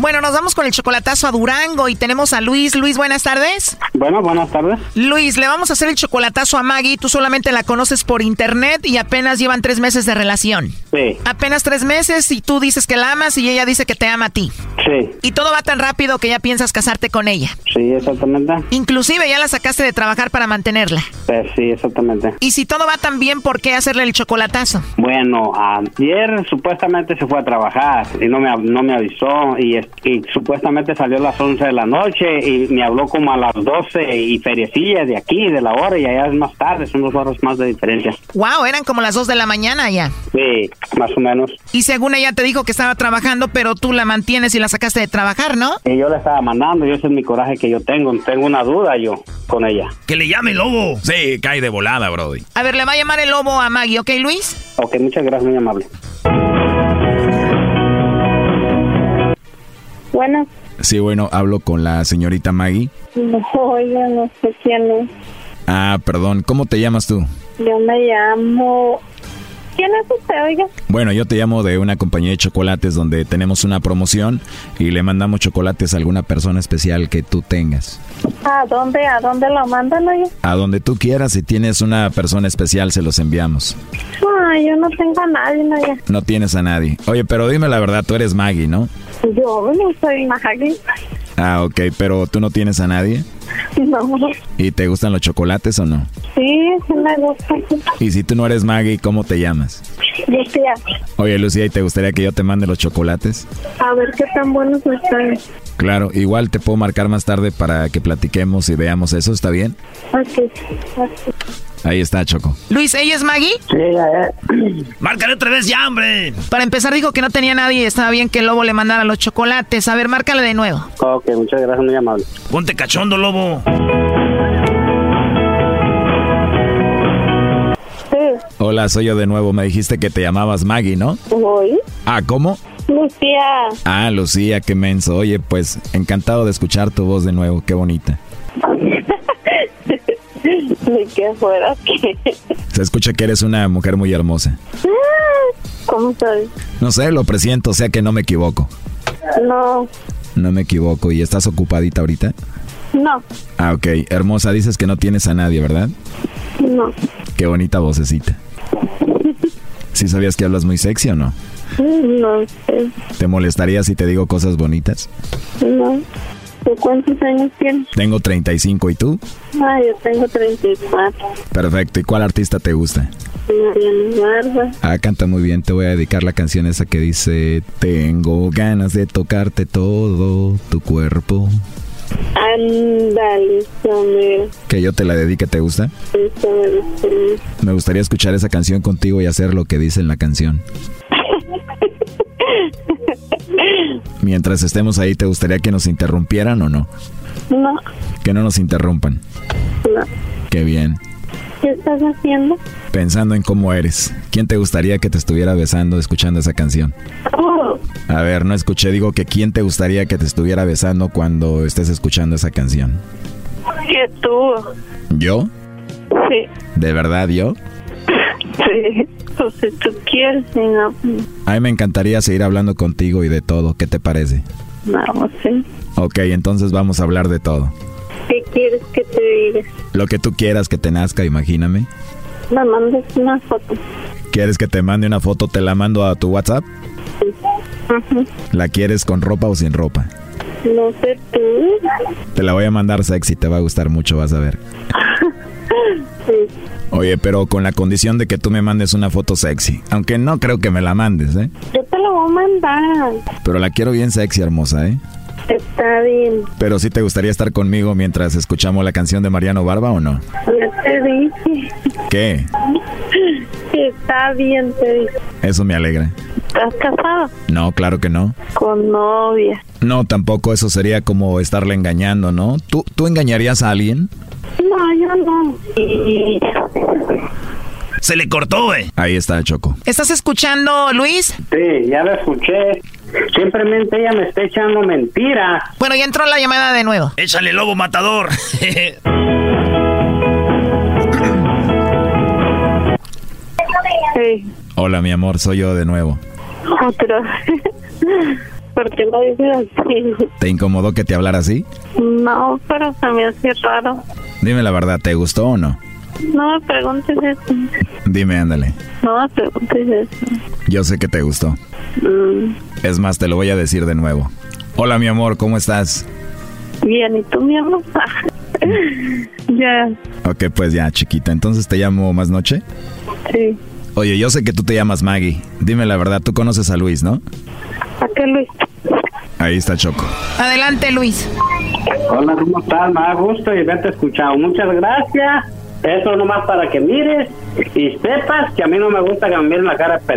Bueno, nos vamos con el chocolatazo a Durango y tenemos a Luis. Luis, buenas tardes. Bueno, buenas tardes. Luis, le vamos a hacer el chocolatazo a Maggie. Tú solamente la conoces por internet y apenas llevan tres meses de relación. Sí, Apenas tres meses y tú dices que la amas y ella dice que te ama a ti. sí, Y todo va tan rápido que ya piensas casarte con ella. sí, exactamente. Inclusive ya la sacaste de trabajar para mantenerla. Pues sí, exactamente. Y si todo va tan bien, ¿por qué hacerle el chocolatazo? Bueno, ayer supuestamente se fue a trabajar y no me, no me avisó y, es- y supuestamente salió a las 11 de la noche y me habló como a las 12 y feriecilla de aquí, de la hora y allá es más tarde, son dos horas más de diferencia. Wow, eran como las dos de la mañana ya. Sí, más o menos. Y según ella te dijo que estaba trabajando, pero tú la mantienes y la sacaste de trabajar, ¿no? Y yo le estaba mandando y ese es mi coraje que yo tengo. Tengo una duda yo con ella. Que le llame lobo. Sí, cae de volada, Brody. A ver, le va a llamar el lobo a Maggie, ¿ok, Luis? Ok, muchas gracias, muy amable. Bueno, Sí, bueno, hablo con la señorita Maggie. no, oiga, no sé quién es. Ah, perdón, ¿cómo te llamas tú? Yo me llamo... ¿Quién es usted, oiga? Bueno, yo te llamo de una compañía de chocolates donde tenemos una promoción y le mandamos chocolates a alguna persona especial que tú tengas. ¿A dónde, a dónde lo mandan, oiga? A donde tú quieras, si tienes una persona especial, se los enviamos. No, yo no tengo a nadie, ya. No tienes a nadie. Oye, pero dime la verdad, tú eres Maggie, ¿no? Yo no soy Maggie. Ah, ok, pero tú no tienes a nadie. No. ¿Y te gustan los chocolates o no? Sí, sí me gusta. Y si tú no eres Maggie, ¿cómo te llamas? Lucía, Oye, Lucía, ¿y te gustaría que yo te mande los chocolates? a ver qué tan buenos están. Claro, igual te puedo marcar más tarde para que platiquemos y veamos eso, ¿está bien? Ok. ok. Ahí está, Choco. Luis, ¿ella es Maggie? Sí, ya, Márcale otra vez ya, hombre. Para empezar dijo que no tenía nadie y estaba bien que el lobo le mandara los chocolates. A ver, márcale de nuevo. Ok, muchas gracias, muy amable. Ponte cachondo, lobo. Hola, soy yo de nuevo. Me dijiste que te llamabas Maggie, ¿no? Voy. Ah, ¿cómo? Lucía. Ah, Lucía, qué menso. Oye, pues encantado de escuchar tu voz de nuevo. Qué bonita. Ni que fuera que. Se escucha que eres una mujer muy hermosa. ¿Cómo sabes? No sé, lo presiento, o sea que no me equivoco. No, No me equivoco. ¿Y estás ocupadita ahorita? no, Ah, ok. Hermosa, dices que no tienes a nadie, ¿verdad? no. Qué bonita vocecita. ¿Sí sabías que hablas muy sexy o no? No sé. ¿Te molestaría si te digo cosas bonitas? No. ¿Tú cuántos años tienes? Tengo 35 y tú? Ah, yo tengo 34. Perfecto. ¿Y cuál artista te gusta? Mariana Barba. Ah, canta muy bien. Te voy a dedicar la canción esa que dice Tengo ganas de tocarte todo tu cuerpo. Samir. Que yo te la dedique, ¿te gusta? Me gustaría escuchar esa canción contigo y hacer lo que dice en la canción. Mientras estemos ahí, ¿te gustaría que nos interrumpieran o no? No, Que no nos interrumpan. no. Qué bien. ¿Qué estás haciendo? Pensando en cómo eres. ¿Quién te gustaría que te estuviera besando escuchando esa canción? Oh, A ver, no escuché, digo que quién te gustaría que te estuviera besando cuando estés escuchando esa canción. que tú. ¿Yo? Sí, ¿De verdad yo? Sí. Pues si tú quieres, si no, A mí me encantaría seguir hablando contigo y de todo. ¿Qué te parece? no, sí. Ok, entonces vamos a hablar de todo. ¿Qué quieres que te diga? Lo que tú quieras que te nazca, imagíname. Me mandes una foto. ¿Quieres que te mande una foto? Te la mando a tu WhatsApp. Ujú. ¿La quieres con ropa o sin ropa? No sé tú. Te la voy a mandar sexy, te va a gustar mucho, vas a ver. Sí. Oye, pero con la condición de que tú me mandes una foto sexy. Aunque no creo que me la mandes, ¿eh? Yo te lo voy a mandar. Pero la quiero bien sexy, hermosa, ¿eh? Está bien. Pero sí te gustaría estar conmigo mientras escuchamos la canción de Mariano Barba o no? Ya te dije. ¿Qué? Está bien, te dije. Eso me alegra. ¿Estás casado? No, claro que no. Con novia. No, tampoco eso sería como estarle engañando, ¿no? ¿Tú, ¿Tú engañarías a alguien? No, yo no. Y... Se le cortó, güey. Ahí está, Choco. ¿Estás escuchando, Luis? Sí, ya la escuché. Simplemente ella me está echando mentiras. Bueno, ya entró la llamada de nuevo. Échale lobo matador. Sí, Hola, mi amor, soy yo de nuevo. otra. ¿Por qué lo dices así? ¿Te incomodó que te hablara así? No, pero se me hace raro. Dime la verdad, ¿te gustó o no? No me preguntes eso. Dime, ándale. No me preguntes eso. Yo sé que te gustó. Mm, Es más, te lo voy a decir de nuevo. Hola, mi amor, ¿cómo estás? bien, ¿y tú, mi amor? ya, Ok, pues ya, chiquita. Entonces te llamo más noche. sí. Oye, yo sé que tú te llamas Maggie. Dime la verdad, tú conoces a Luis, ¿no? ¿A qué, Luis? Ahí está Choco. Adelante, Luis. Hola, ¿cómo estás? Me da gusto y verte escuchado. Muchas gracias. Eso nomás para que mires y sepas que a mí no me gusta que me miren la cara de p...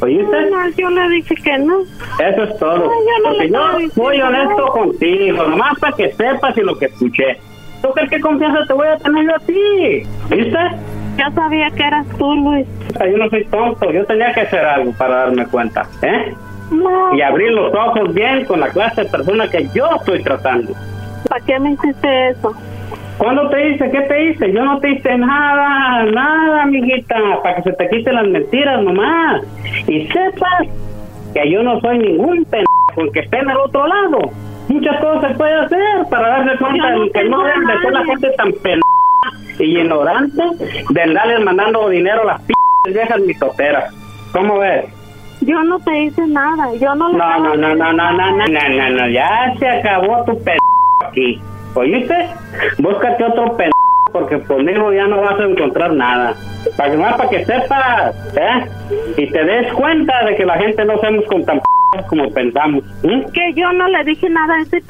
¿Oíste? No, yo le dije que no. Eso es todo. No, yo no Porque le yo soy honesto contigo, nomás para que sepas y lo que escuché. ¿Tú crees que confianza te voy a tener yo a ti? ¿Viste? Yo sabía que eras tú, Luis. Yo no soy tonto, yo tenía que hacer algo para darme cuenta, ¿eh? Y abrir los ojos bien con la clase de persona que yo estoy tratando. ¿Para qué me hiciste eso? ¿Cuándo te hice? ¿Qué te hice? Yo no te hice nada, nada, amiguita, para que se te quiten las mentiras nomás. Y sepas que yo no soy ningún pendejo que esté en el otro lado. Muchas cosas se puede hacer para darse cuenta no de que no deben de ser la gente tan pendeja y ignorante de andarles mandando dinero a las p viejas mitoteras. ¿Cómo ves? Yo no te hice nada. Yo no le No, no, no, no, no, no, no, no, no, no, ya se acabó tu p aquí. ¿Oíste? Búscate otro p porque conmigo ya no vas a encontrar nada. Para que más para que sepas, ¿eh? Y te des cuenta de que la gente no somos con tan p como pensamos. ¿m? Que yo no le dije nada a ese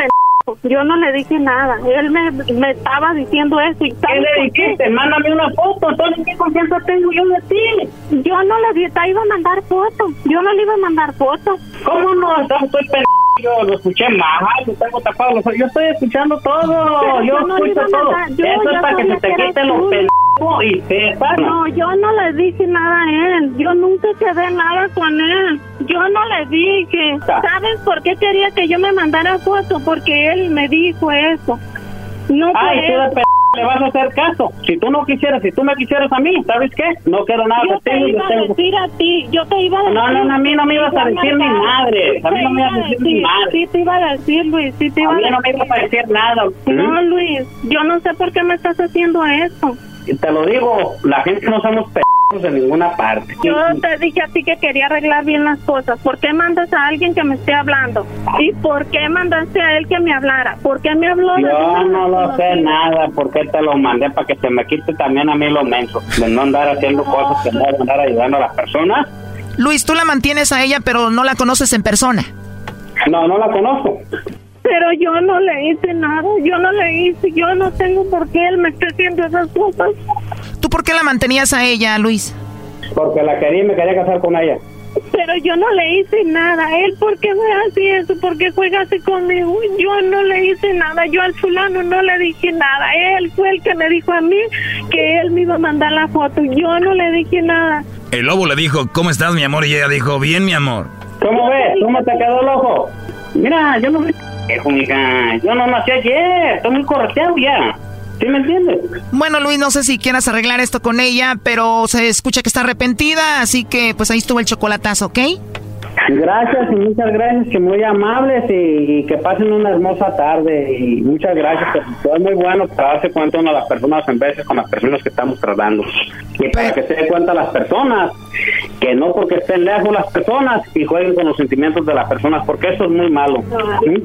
Yo no le dije nada. Él me, me estaba diciendo eso. ¿Y ¿Qué ¿sabes le dijiste? Mándame una foto. Entonces, ¿qué confianza tengo yo de ti? Yo no le te iba a mandar fotos. Yo no le iba a mandar fotos. ¿Cómo no? Entonces estoy p yo lo escuché mal, yo tengo tapado. Yo estoy escuchando todo, Pero yo yo no le escucho todo. mandar, yo Eso es para que se te quiten los tú. Pendejos y sepas. No, yo no le dije nada a él. Yo nunca quedé nada con él. Yo no le dije. ¿Sabes por qué quería que yo me mandara foto? Porque él me dijo eso. No Ay, tú de p le vas a hacer caso. Si tú no quisieras, si tú me quisieras a mí, ¿sabes qué? No quiero nada Yo te iba a decir ti, yo te iba a decir. No, no, no, a mí no me ibas a decir mandar. madre. A mí no me ibas a decir ni madre. Sí, te iba a decir, Luis, sí te iba A a mí decir. no me ibas a decir nada. No, ¿Mm? Luis, yo no sé por qué me estás haciendo eso. Te lo digo, la gente no somos p en ninguna parte. Yo te dije a ti que quería arreglar bien las cosas. ¿Por qué mandas a alguien que me esté hablando? ¿Y por qué mandaste a él que me hablara? ¿Por qué me habló de Yo no lo sé nada, porque te lo mandé para que se me quite también a mí lo menso, de no andar haciendo cosas que no andar ayudando a las personas. Luis, tú la mantienes a ella, pero no la conoces en persona. No, no la conozco. Pero yo no le hice nada, yo no le hice, yo no tengo por qué él me esté haciendo esas cosas. ¿Tú por qué la mantenías a ella, Luis? Porque la quería y me quería casar con ella. Pero yo no le hice nada. Él, ¿por qué me hace eso? ¿Por qué juega así conmigo? Yo no le hice nada. Yo al fulano no le dije nada. Él fue el que me dijo a mí que él me iba a mandar la foto. Yo no le dije nada. El lobo le dijo, ¿cómo estás, mi amor? Y ella dijo, bien, mi amor. ¿Cómo ves? ¿Cómo te quedó el ojo? Mira, yo no mija. Yo no nací ayer. Estoy muy correteado ya. ¿Sí me entiendes? Bueno, Luis, no sé si quieras arreglar esto con ella, pero se escucha que está arrepentida, así que pues ahí estuvo el chocolatazo, ¿ok? Gracias y muchas gracias, que muy amables y, y que pasen una hermosa tarde y muchas gracias, que todo es muy bueno para darse cuenta uno de las personas en veces con las personas que estamos tratando y para que se dé cuenta las personas que no porque estén lejos las personas y jueguen con los sentimientos de las personas porque eso es muy malo. ¿sí?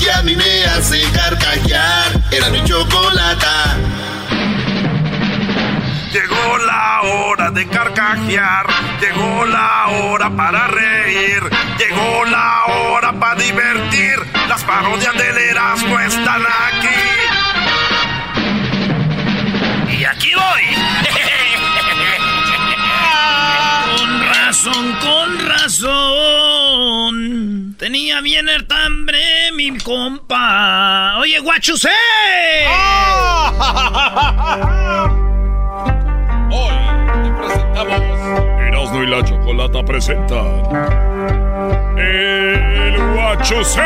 que a mí me hace carcajear. Era mi chocolata. Llegó la hora de carcajear, llegó la hora para reír, llegó la hora para divertir. Las parodias del Erasmo están aquí. Y aquí voy. Con razón, con razón. Tenía bien el hambre mi compa. Oye, guachusé. Hoy te presentamos. Erasno y la chocolata presentan. El Guachosei.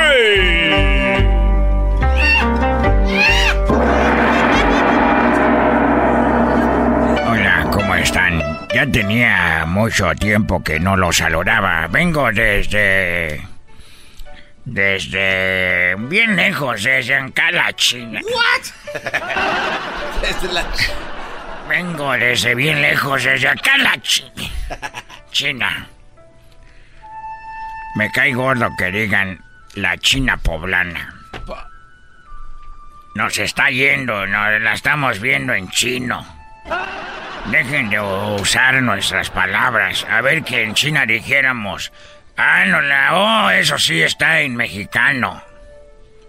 Hola, ¿cómo están? Ya tenía mucho tiempo que no los saludaba. Vengo desde... Desde... Bien lejos, desde acá la China. Vengo desde bien lejos, desde acá la China. China. Me cae gordo que digan la China poblana. Nos está yendo, nos la estamos viendo en chino. Dejen de usar nuestras palabras. A ver que en China dijéramos, ah, no la, oh, eso sí está en mexicano.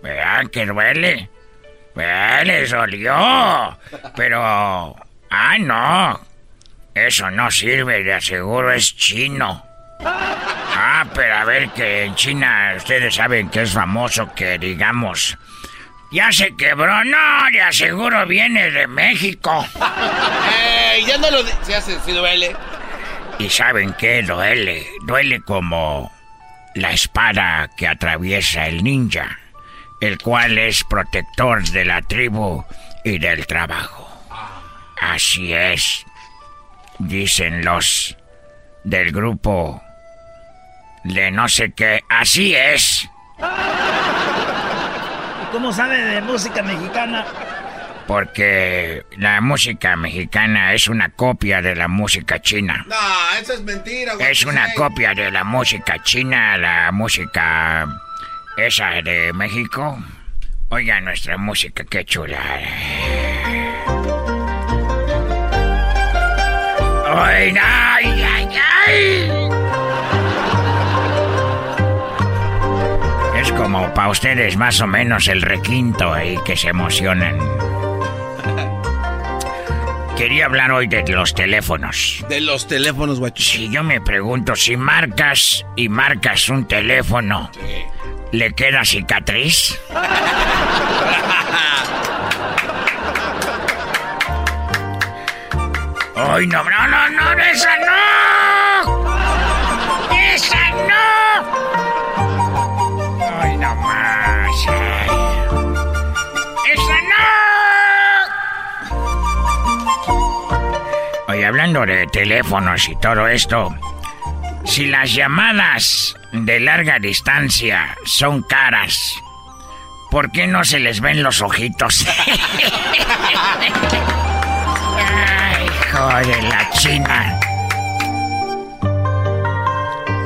¿Verdad que duele? ¿Verdad? Les dolió. Pero, ah, no. Eso no sirve, de aseguro es chino. Ah, pero a ver que en China ustedes saben que es famoso que digamos, ya se quebró, no, de aseguro viene de México. ¡Ey! Ya no lo se hace, si duele. Y saben qué duele, duele como la espada que atraviesa el ninja, el cual es protector de la tribu y del trabajo. Así es, dicen los del grupo de no sé qué. Así es. ¿Cómo sabe de música mexicana? Porque la música mexicana es una copia de la música china. No, eso es mentira, Es una copia de la música china, la música esa de México. Oiga nuestra música, qué chula. ¡Ay, ay, ay, ay! Es como para ustedes más o menos el requinto ahí que se emocionan. Quería hablar hoy de los teléfonos. De los teléfonos, guacho. Si yo me pregunto, si marcas y marcas un teléfono, ¿le queda cicatriz? ¡Ay, no, no, no, no, esa no! Hablando de teléfonos y todo esto, si las llamadas de larga distancia son caras, ¿por qué no se les ven los ojitos? Ay, joder, la china.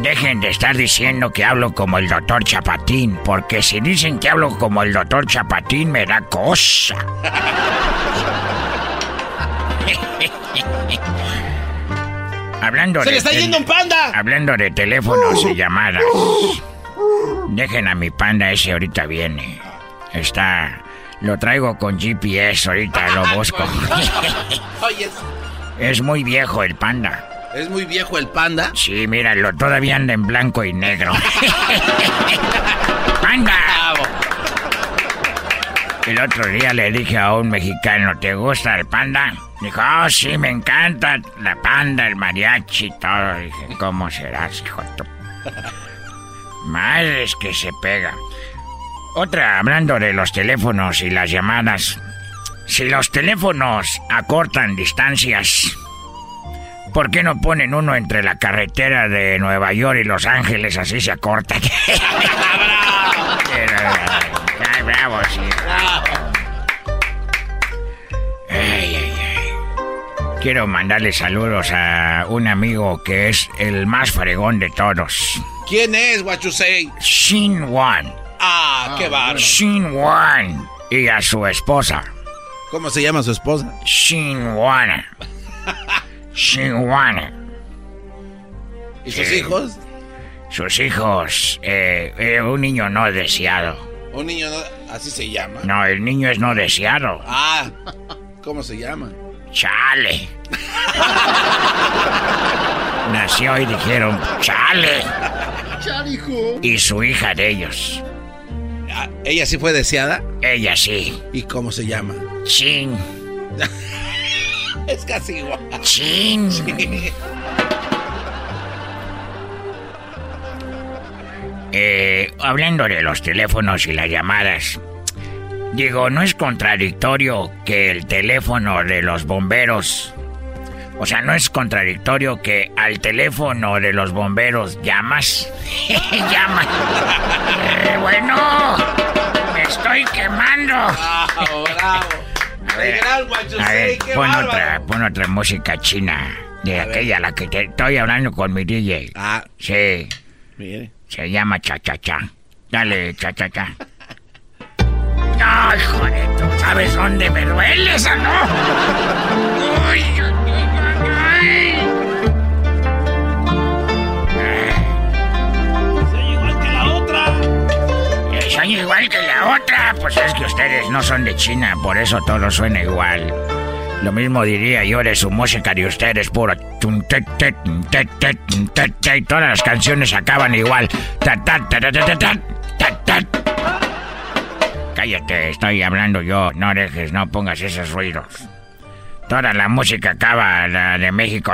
Dejen de estar diciendo que hablo como el doctor Chapatín, porque si dicen que hablo como el doctor Chapatín me da cosa. Hablando ¡Se de le está yendo un panda! Hablando de teléfonos y llamadas. Dejen a mi panda ese ahorita viene. Está. Lo traigo con GPS, ahorita lo busco. Es muy viejo el panda. es muy viejo el panda. Sí, míralo, todavía anda en blanco y negro. ¡Panda! El otro día le dije a un mexicano, ¿te gusta el panda? Dijo, oh, sí, me encanta la panda, el mariachi y todo. Dije, ¿cómo serás, hijo de tu... Madres que se pega. Otra, hablando de los teléfonos y las llamadas. Si los teléfonos acortan distancias, ¿por qué no ponen uno entre la carretera de Nueva York y Los Ángeles? Así se acorta. Ay, bravo, sí. Ay, ay, ay. Quiero mandarle saludos a un amigo que es el más fregón de todos. ¿Quién es, Guachusei? Shin Wan. Ah, qué bárbaro. Shin Wan. Y a su esposa. ¿Cómo se llama su esposa? Shin Wan. Shin Wan. ¿Y sus Sí. hijos? Sus hijos. eh, eh, un niño no deseado. Un niño, no- así se llama. No, el niño es no deseado. Ah, ¿cómo se llama? Chale. Nació y dijeron, chale. Charijo. Y su hija de ellos. Ah, ¿Ella sí fue deseada? Ella sí. ¿Y cómo se llama? Chin. Es casi igual. Chin. Eh, hablando de los teléfonos y las llamadas, digo, ¿no es contradictorio que el teléfono de los bomberos, o sea, no es contradictorio que al teléfono de los bomberos llamas? llamas. Eh, bueno, me estoy quemando. Bravo, bravo. A ver, a ver, pon otra, pon otra música china. De aquella, la que te estoy hablando con mi DJ. Ah, Sí, mire. Se llama Cha Cha Cha. Dale, Cha Cha Cha. Ay, joder, ¿tú sabes dónde me duele esa, no? Uy, ay, ay, igual que la otra. Soy igual que la otra. Pues es que ustedes no son de China, por eso todo suena igual. Lo mismo diría yo de su música de ustedes, pura. Y todas las canciones acaban igual. Cállate, estoy hablando yo. No dejes, no pongas esos ruidos. Toda la música acaba la de México.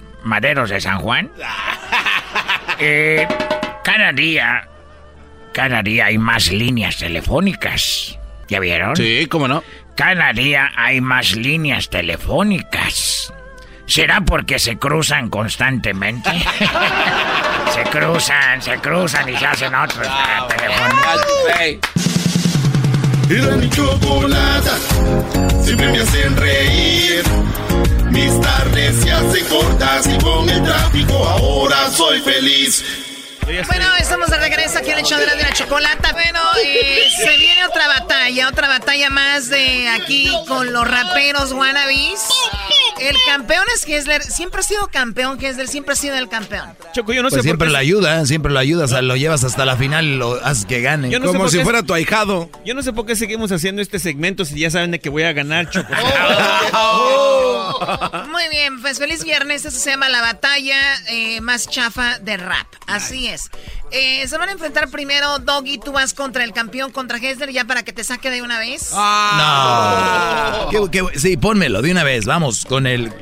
maderos de San Juan, eh, cada día, cada día hay más líneas telefónicas. ¿Ya vieron? Sí, ¿cómo no? Cada día hay más líneas telefónicas. ¿Será porque se cruzan constantemente? se cruzan, se cruzan y se hacen otros teléfonos. Era mi chocolata, siempre me hacen reír. Mis tardes se hacen cortas y con el tráfico ahora soy feliz. Bueno, estamos de regreso aquí en el show de la, chocolata. Bueno, eh, se viene otra batalla, otra batalla más de aquí con los raperos wannabes. El campeón es Hessler, siempre ha sido campeón Hessler, siempre ha sido el campeón. Choco, yo no pues sé siempre por qué... lo ayuda, siempre lo ayudas, lo llevas hasta la final y lo haces que gane. Como si fuera tu ahijado. Yo no sé por qué seguimos haciendo este segmento si ya saben de que voy a ganar, Choco. Muy bien, pues feliz viernes, eso se llama la batalla eh, más chafa de rap. Así es. Eh, se van a enfrentar primero Doggy, tú vas contra el campeón, contra Hessler, ya para que te saque de una vez. Ah. No. sí, pónmelo de una vez, vamos, con el...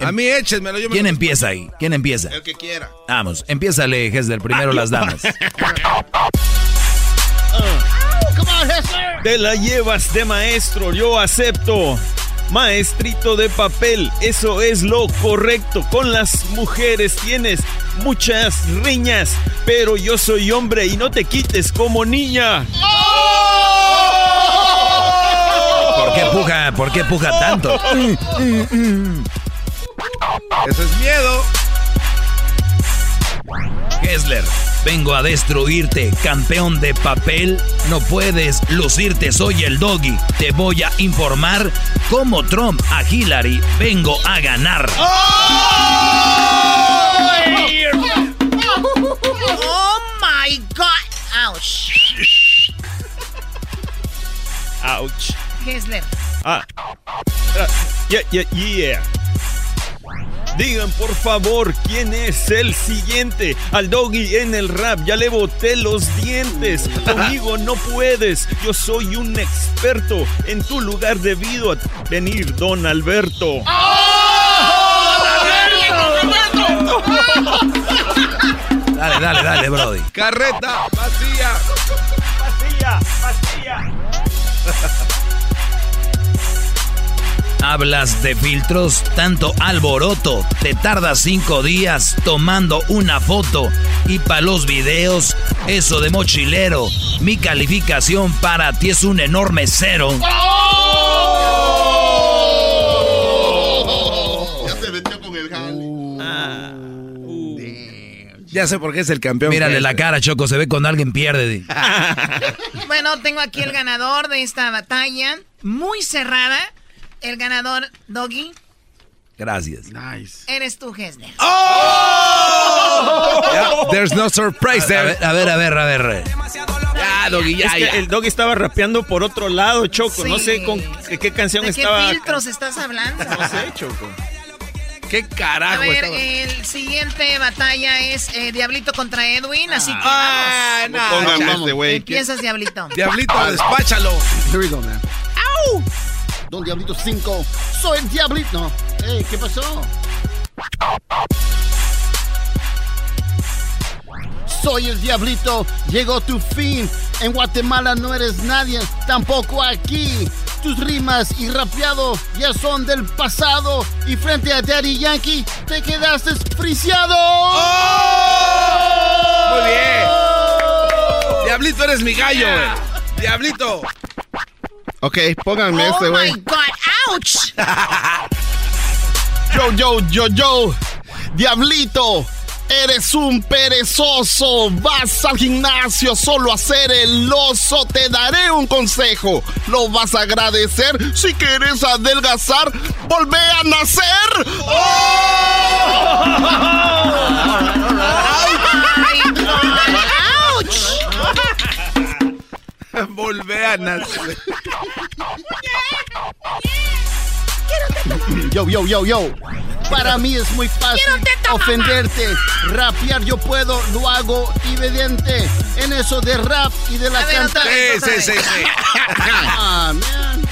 A mí échenmelo. Yo ¿Quién empieza ahí? ¿Quién empieza? El que quiera. Vamos, empiézale, Hessler, primero las damas. Te la llevas de maestro, yo acepto. Maestrito de papel, eso es lo correcto. Con las mujeres tienes muchas riñas, pero yo soy hombre y no te quites como niña. ¿Por qué puja? ¿Por qué puja tanto? Eso es miedo. Kessler, vengo a destruirte, campeón de papel. No puedes lucirte, soy el doggy. Te voy a informar cómo Trump a Hillary vengo a ganar. Oh my god. Ouch. Ouch. Hessler. Ah. Uh, yeah, yeah, yeah. Digan por favor quién es el siguiente. Al doggy en el rap ya le boté los dientes. Conmigo no puedes. Yo soy un experto. En tu lugar debido a venir Don Alberto. Dale, dale, dale, Brody. Carreta vacía. Vacía, vacía. Hablas de filtros, tanto alboroto. Te tardas cinco días tomando una foto. Y para los videos, eso de mochilero. Mi calificación para ti es un enorme cero. Ya se metió con el Ya sé por qué es el campeón. Mírale la cara, Choco, se ve cuando alguien pierde. bueno, tengo aquí el ganador de esta batalla. Muy cerrada. El ganador, Doggy. Gracias. Nice. Eres tú, Hesner. ¡Oh! there's no surprise there. A ver, a ver, a ver. A ver. Ya, Doggy, ya, es que El Doggy estaba rapeando por otro lado, Choco. No sé con qué, qué canción ¿De estaba. ¿Qué filtros estás hablando? No sé, Choco. ¿Qué carajo A ver, estaba? el siguiente batalla es eh, Diablito contra Edwin, así que Ah, vamos. no, Póngame Vamos. este güey. Empiezas, Diablito. Diablito, despáchalo. Here we go, man. ¡Au! Don Diablito 5. Soy el Diablito. No. ¿qué pasó? Soy el Diablito. Llegó tu fin. En Guatemala no eres nadie. Tampoco aquí. Tus rimas y rapeado ya son del pasado. Y frente a Daddy Yankee te quedaste friseado. Muy bien. Diablito, eres mi gallo. Diablito. Ok, pónganme este, Oh güey. my God, ouch. Yo, yo, yo, yo. Diablito. Eres un perezoso, vas al gimnasio solo a hacer el oso. Te daré un consejo, lo vas a agradecer si quieres adelgazar. Volvé a nacer. Volvé a nacer. Yo, yo, yo, yo. Para mí es muy fácil ofenderte. Rapear yo puedo, lo hago evidente. En eso de rap y de la canta. Sí, sí, sí, sí. Ah, man.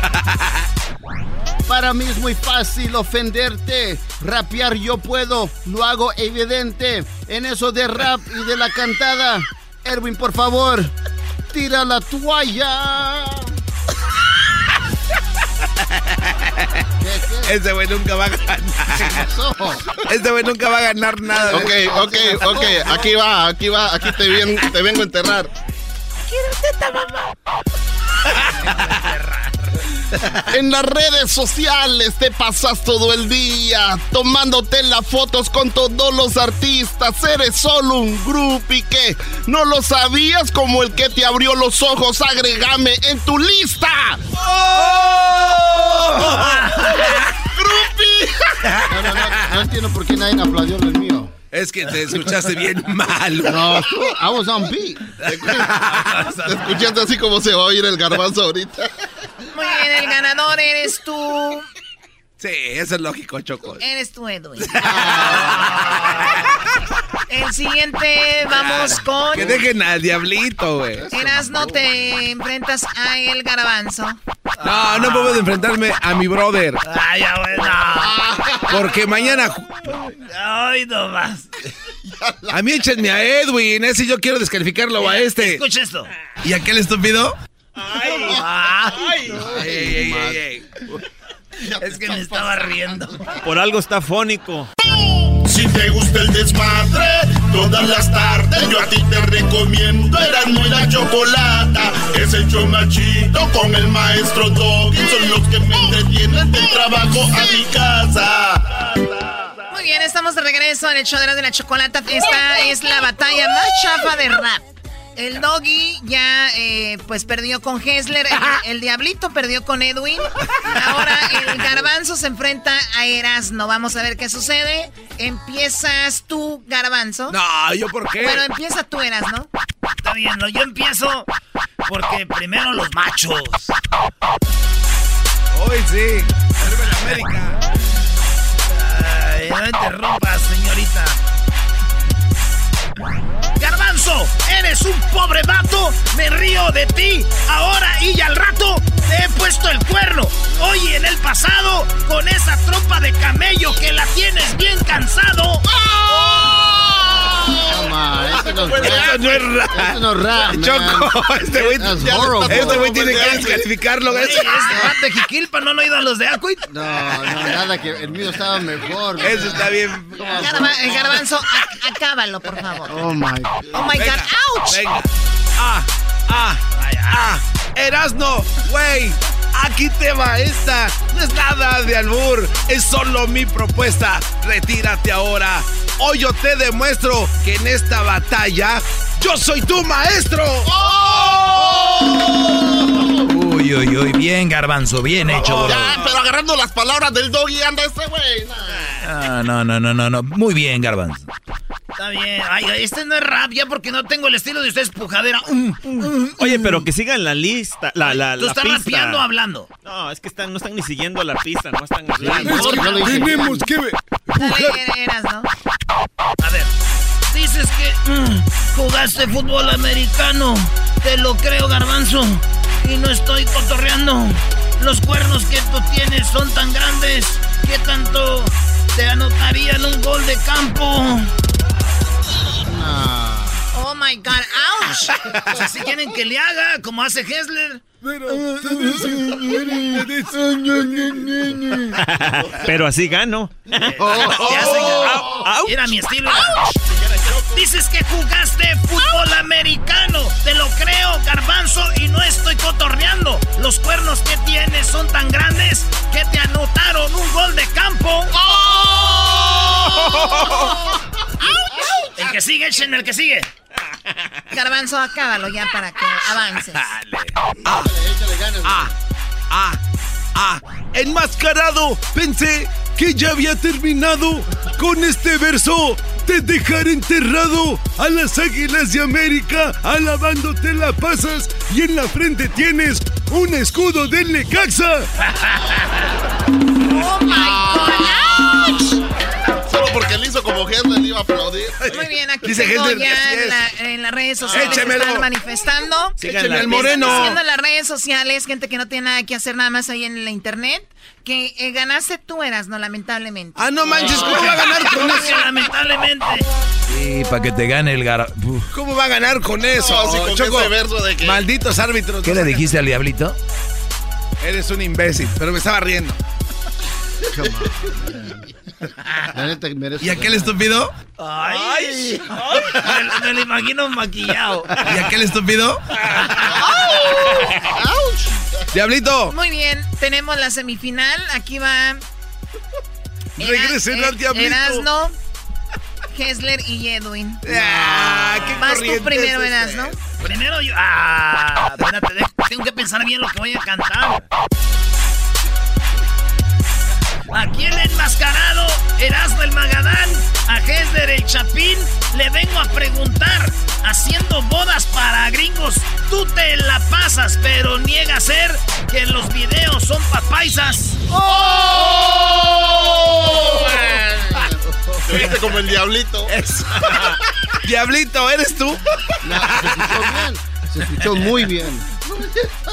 Para mí es muy fácil ofenderte. Rapear yo puedo, lo hago evidente. En eso de rap y de la cantada. Erwin, por favor, tira la toalla. Este güey nunca va a ganar. Este güey nunca va a ganar nada. Ok, ok, ok. Aquí va, aquí va, aquí te, ven- te vengo a enterrar. Quiero teta, mamá. En las redes sociales te pasas todo el día tomándote las fotos con todos los artistas. Eres solo un groupie que no lo sabías como el que te abrió los ojos. Agrégame en tu lista. No, no, no, no entiendo por qué nadie aplaudió el mío. Es que te escuchaste bien mal. No, I was on beat. Te escuchaste así como se va a oír el garbanzo ahorita. Muy bien, el ganador eres tú. Sí, eso es lógico, Choco. Eres tú, Edwin. El siguiente, vamos con. Que dejen al diablito, güey. Erasno, te enfrentas a el garbanzo. No, no puedo enfrentarme a mi brother. Ay, ya, bueno. Porque mañana. Ay, no más. A mí échenme a Edwin. Ese yo quiero descalificarlo a este. Escucha esto. ¿Y aquel estúpido? Ay, Ey, ey, ey, ey. Es que me estaba riendo. Por algo está fónico. Si te gusta el desmadre, todas las tardes yo a ti te recomiendo Erasmo y la Chocolata. Es el chido con el maestro Doggy. Son los que me entretienen del trabajo a mi casa. Muy bien, estamos de regreso en el show de la, de la chocolata. Esta es la batalla más chafa de rap. El doggy ya eh, pues perdió con Hessler, el, el diablito perdió con Edwin. Ahora el garbanzo se enfrenta a Erasno. Vamos a ver qué sucede. Empiezas tú, garbanzo. No, ¿yo por qué? Bueno, empieza tú, Erasno. Está bien, no, yo empiezo porque primero los machos. Hoy sí. América. Ay, no interrumpas, señorita. Eres un pobre vato. Me río de ti. Ahora y al rato te he puesto el cuerno. Hoy en el pasado, con esa tropa de camello que la tienes bien cansado. Toma, eso no, Eso no es rap. Eso no es rap, man. Choco, este güey, este güey tiene que descalificarlo. Ey, Ese, es rap de Jiquilpa, ¿no han oído a los de Acuit? No, no, nada que el mío estaba mejor. Ese está bien. Garba- el garbanzo, a- acábalo, por favor. Oh my. Oh my Venga, God, ouch. Venga. Ah, ah, ah. Erasno, güey. Aquí te va esta. No es nada de albur. Es solo mi propuesta. Retírate ahora. Hoy yo te demuestro que en esta batalla yo soy tu maestro. Uy, uy, uy, bien, garbanzo, bien hecho, bro. Ya, pero agarrando las palabras del doggy anda ese güey. Ah, no, no, no, no, no. Muy bien, garbanzo. Está bien. Ay, este no es rap ya porque no tengo el estilo de ustedes pujadera. Mm, mm, Oye, mm. pero que sigan la lista, la, la, ¿Tú la estás pista. rapeando o hablando? No, es que están, no están ni siguiendo la pista, no están hablando. Es que. Tenemos que ver. Dale, Erasno. A ver. Dices que mm, jugaste fútbol americano. Te lo creo, garbanzo. Y no estoy cotorreando. Los cuernos que tú tienes son tan grandes que tanto te anotarían un gol de campo. Oh my God, ouch. O sea, si quieren que le haga como hace Hessler. Pero así gano. Sé, Era mi estilo. Dices que jugaste fútbol americano. Te lo creo, garbanzo, y no estoy cotorreando. Los cuernos que tienes son tan grandes que te anotaron un gol de campo. Échenme el que sigue. Garbanzo, acábalo ya para que avances. Dale. Ah, ah, ah, ah, enmascarado. Pensé que ya había terminado con este verso de dejar enterrado a las águilas de América alabándote la pasas y en la frente tienes un escudo del Necaxa. ¡Oh, my! Porque él hizo como Henry le iba a aplaudir. Muy bien, aquí Dice tengo ya en, la- en las redes sociales Échemelo. están manifestando. Écheme al moreno. Están diciendo en las redes sociales, gente que no tiene nada que hacer nada más ahí en la internet, que eh, ganaste tú eras, no lamentablemente. Ah, no manches, ¿cómo va a ganar con ¿Cómo eso? lamentablemente. Sí, para que te gane el gar... Uf. ¿Cómo va a ganar con eso? No, con Choco, ese verso de que- Malditos árbitros. ¿Qué le dijiste al diablito? Eres un imbécil, pero me estaba riendo. La neta, merezco ¿Y aquel estúpido? Ay, Me, me lo imagino maquillado. ¿Y aquel estúpido? Diablito. Muy bien, tenemos la semifinal. Aquí va. Regresen al diablito. Erasno, Hessler y Edwin. Ah, qué Vas tú primero, es Erasno. Primero yo. Ah, espérate, tengo que pensar bien lo que voy a cantar. Aquí el enmascarado, Erasmo el Magadán, a Hesder el Chapín, le vengo a preguntar, haciendo bodas para gringos, tú te la pasas, pero niega ser que los videos son papaisas. Te viste como el diablito. Diablito, ¿eres tú? No, se escuchó muy bien.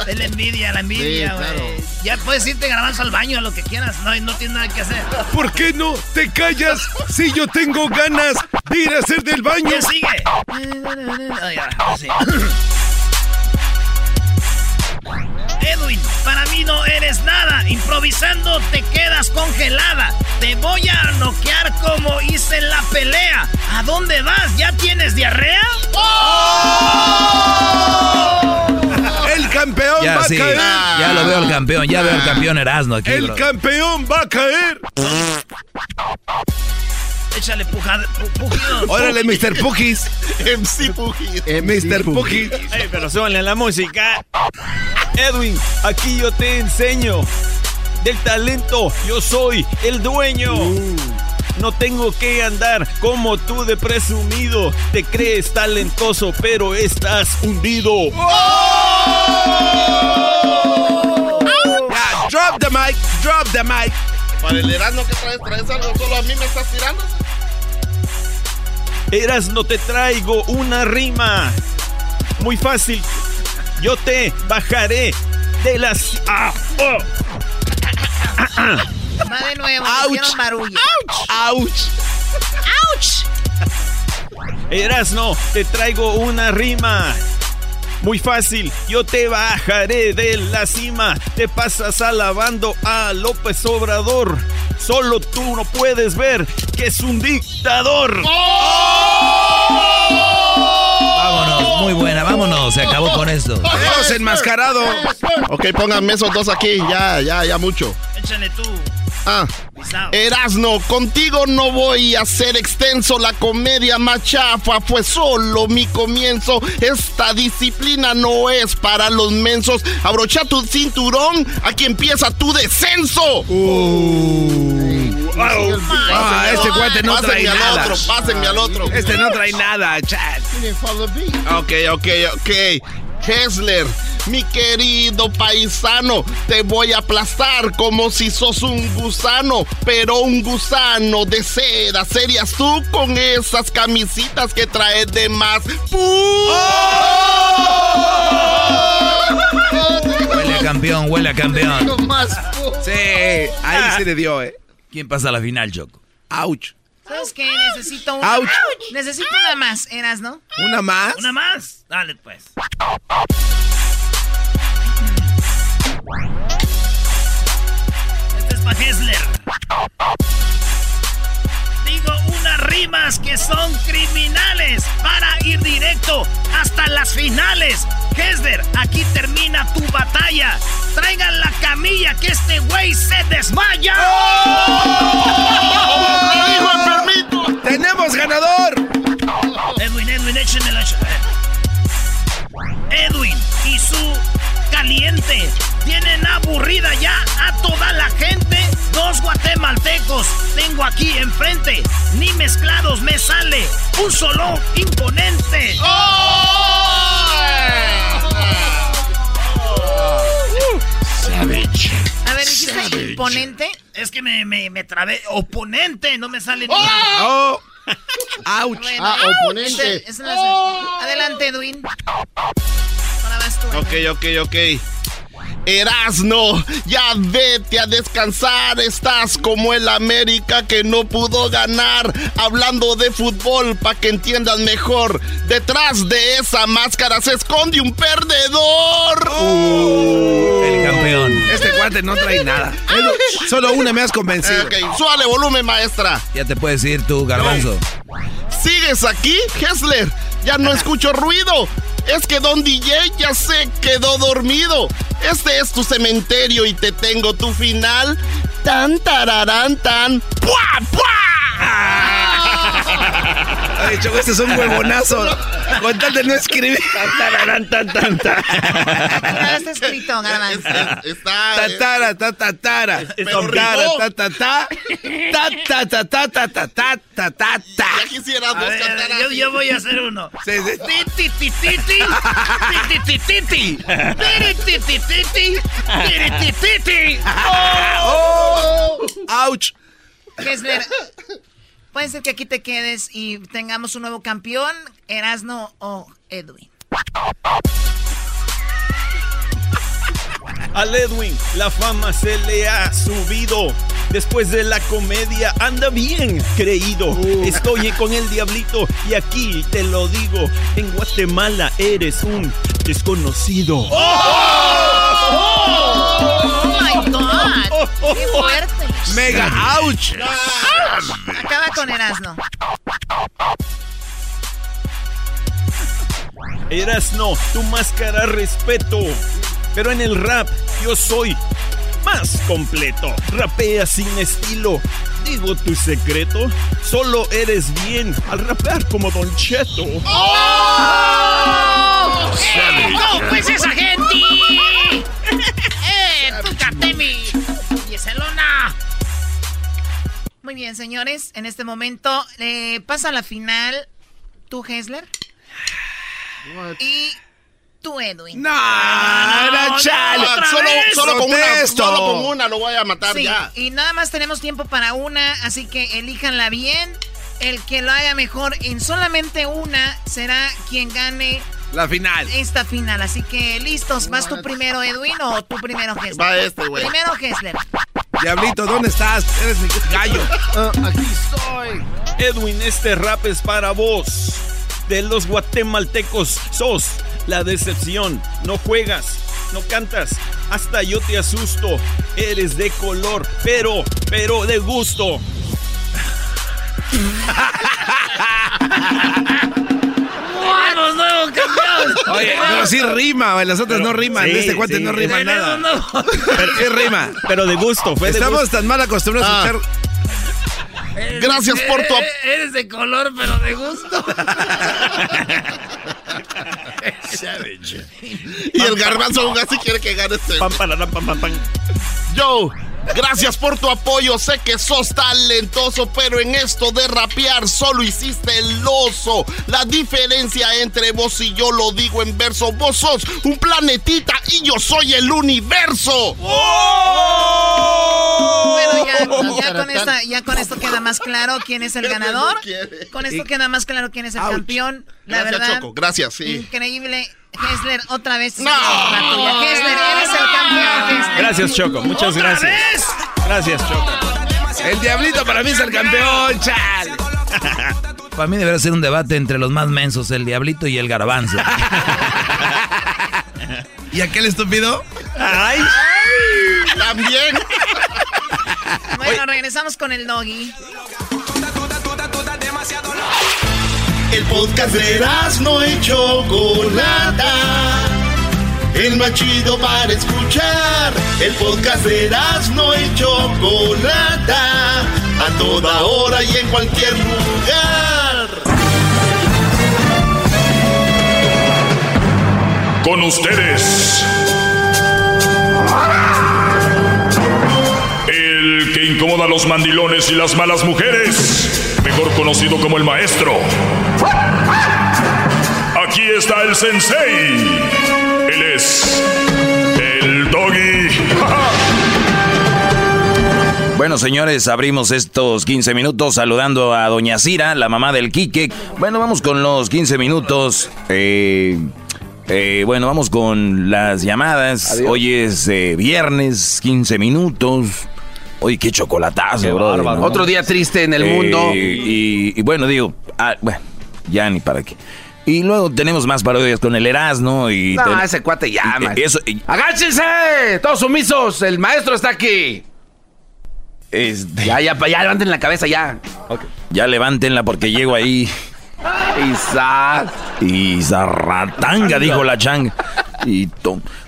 Es la envidia, la envidia, Sí, güey. claro. Ya puedes irte grabando al baño, a lo que quieras, no, no tienes nada que hacer. ¿Por qué no te callas si yo tengo ganas de ir a hacer del baño? ¿Quién sigue? Ay, ahora sí. Edwin, para mí no eres nada. Improvisando te quedas congelada. Te voy a noquear como hice en la pelea. ¿A dónde vas? ¿Ya tienes diarrea? El campeón Ya, va sí. a caer. Ya lo veo el campeón, ya veo el campeón Erasmo aquí, El bro. campeón va a caer. Échale puja, pu- pujidos. Órale, Mr. Pukis. MC Pugis. Mr. Pukis. Ey, pero súbanle a la música. Edwin, aquí yo te enseño. Del talento yo soy el dueño. No tengo que andar como tú de presumido. Te crees talentoso, pero estás hundido. Ya, drop the mic, drop the mic. Para el Erasmo que traes, traes algo, solo a mí me estás tirando. Eras no te traigo una rima. Muy fácil. Yo te bajaré de las. Ah, oh. Va de nuevo, Ouch. barullo. ¡Auch! ¡Auch! Erasno, te traigo una rima. Muy fácil, yo te bajaré de la cima. Te pasas alabando a López Obrador. Solo tú no puedes ver que es un dictador. Vámonos, muy buena, vámonos, se acabó con esto. Dios enmascarado. Ok, pónganme esos dos aquí, ya, ya, ya mucho. Échale tú. Ah. Erasno, contigo no voy a ser extenso. La comedia más chafa fue solo mi comienzo. Esta disciplina no es para los mensos. Abrocha tu cinturón, aquí empieza tu descenso. Ah, este cuate no trae Pásenme al nada. otro, pásenme al otro. Este no trae nada, chat. Ok, ok, ok. Hessler, mi querido paisano, te voy a aplastar como si sos un gusano, pero un gusano de seda. Serías tú con esas camisitas que traes de más. Huele a campeón, huele a campeón. Sí, ahí se le dio, eh. ¿Quién pasa a la final, Choco? Ouch. ¿Sabes qué? Necesito una. Ouch. Necesito una más, Eras, ¿no? ¿Una más? ¿Una más? Dale, pues. Este es para Hessler. Que son criminales para ir directo hasta las finales. Hessler, aquí termina tu batalla. Traigan la camilla que este güey se desmaya. ¡Tenemos ganador! échenmelo, Edwin y su caliente tienen aburrida ya a toda la gente. Dos guatemaltecos tengo aquí enfrente. Ni mezclados me sale un solo imponente. ¡Oh! Savage. A ver, ¿dijiste imponente? Es que me, me, me trabé. Oponente, no me sale ¡Oh! ¡Auch! ah, oponente. Adelante, Edwin. Ahora vas tú. Ok, ok, ok. Erasno, ya vete a descansar. Estás como el América que no pudo ganar. Hablando de fútbol, para que entiendas mejor. Detrás de esa máscara se esconde un perdedor. Uh, el campeón. Este cuate no trae nada. Solo una me has convencido. ok, suale volumen, maestra. Ya te puedes ir tú, garbanzo. ¿Sigues aquí, Hessler? Ya no escucho ruido. Es que Don DJ ya se quedó dormido. Este es tu cementerio y te tengo tu final. Tan tararán tan. ¡Pua! ¡Pua! Ay, Choco, este es un huevonazo. Con tal de no escribir. Tan, tan, tan, tan, Nada está escrito, nada más. Está. Tatara, tatatara. Tatara, tatatá. Tatatá, tatatá, tatatá. Ya quisiera vos cantar Yo voy a hacer uno. Sí, sí titi, titi, titi, titi, ¡Oh! oh. ¡Auch! Kessler, puede ser que aquí te quedes y tengamos un nuevo campeón, Erasno o Edwin. Al Edwin, la fama se le ha subido. Después de la comedia anda bien creído. Estoy con el diablito y aquí te lo digo. En Guatemala eres un desconocido. ¡Oh, my God! ¡Qué fuerte! ¡Mega ouch! Acaba con Erasno. Erasno, tu máscara respeto. Pero en el rap yo soy más completo. Rapea sin estilo. Digo tu secreto. Solo eres bien al rapear como Don Cheto. ¡Oh! ¡Eh, no, pues esa gente! ¡Eh, tú. Muy bien, señores. En este momento eh, pasa a la final tú, Hessler. Y tú, Edwin. No, no, chale. Solo, solo con una, solo con una lo voy a matar Sí, ya. y nada más tenemos tiempo para una, así que elíjanla bien. El que lo haga mejor en solamente una será quien gane La final. esta final. Así que listos, ¿vas tú primero, Edwin, o tú primero, Hessler? Va este, güey. Primero, Hessler. Diablito, ¿dónde estás? Eres mi gallo. aquí estoy. Edwin, este rap es para vos. De los guatemaltecos sos la decepción. No juegas, no cantas, hasta yo te asusto. Eres de color, pero, pero de gusto. ¡Vamos, nuevo campeón! Oye, pero sí rima, güey. Las otras Pero- no riman. sí, este cuate sí, no rima nada. nuevo- Pero, ¿Qué rima? pero de gusto, fue de Estamos gusto. tan mal acostumbrados a Ah. escuchar. Gracias por tu Eh, eh, Eres de color, pero de gusto. Y el garbanzo aún así quiere que gane este. Pam, pararam, pam, pam, pam. Yo, gracias por tu apoyo. Sé que sos talentoso, pero en esto de rapear solo hiciste el oso. La diferencia entre vos y yo lo digo en verso. Vos sos un planetita y yo soy el universo. Bueno, ya, ya con esta, ya con esto queda más claro quién es el ganador. Con esto queda más claro quién es el campeón. La Gracias, verdad, Choco. Gracias, sí. increíble. Hessler, otra vez. No. Hessler, eres el campeón. Hessler. Gracias, Choco. Muchas ¿Otra gracias. vez? Gracias, Choco. El diablito para mí es el campeón, chal. Para mí debería ser un debate entre los más mensos, el diablito y el garbanzo. ¿Y aquel estúpido? Ay, También. Bueno, regresamos con el doggy. El podcast de no y Chocolata. El más chido para escuchar. El podcast de no y Chocolata. A toda hora y en cualquier lugar. Con ustedes. El que incomoda a los mandilones y las malas mujeres. Mejor conocido como el maestro. Aquí está el sensei. Él es el doggy. Bueno, señores, abrimos estos 15 minutos saludando a Doña Cira, la mamá del Quique. Bueno, vamos con los 15 minutos. Eh, eh, bueno, vamos con las llamadas. Hoy es eh, viernes, 15 minutos. Oye, qué chocolatazo, bro. Otro día triste en el mundo. Y, bueno, digo, ah, bueno, ya ni para qué. Y luego tenemos más parodias con el Erasmo y... No, ese cuate ya, y, eso, ¡Agáchense! ¡Todos sumisos! ¡El maestro está aquí! Este... Ya, ya, ya levanten la cabeza, ya. Ya levántenla porque llego ahí. Isa. Isarratanga, dijo la changa. Y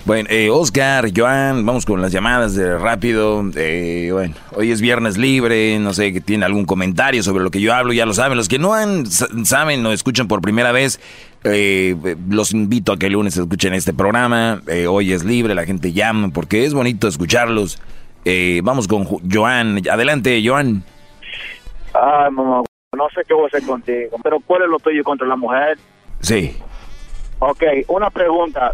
bueno, eh, Oscar, Joan, vamos con las llamadas de rápido. Eh, bueno, hoy es viernes libre, no sé que tiene algún comentario sobre lo que yo hablo, ya lo saben. Los que no han, saben o escuchan por primera vez, eh, los invito a que el lunes escuchen este programa. hoy es libre, la gente llama porque es bonito escucharlos. vamos con Joan. Adelante, Joan. Ah, mamá, no sé qué voy a hacer contigo, pero ¿cuál es lo tuyo contra la mujer? Sí. Ok, una pregunta.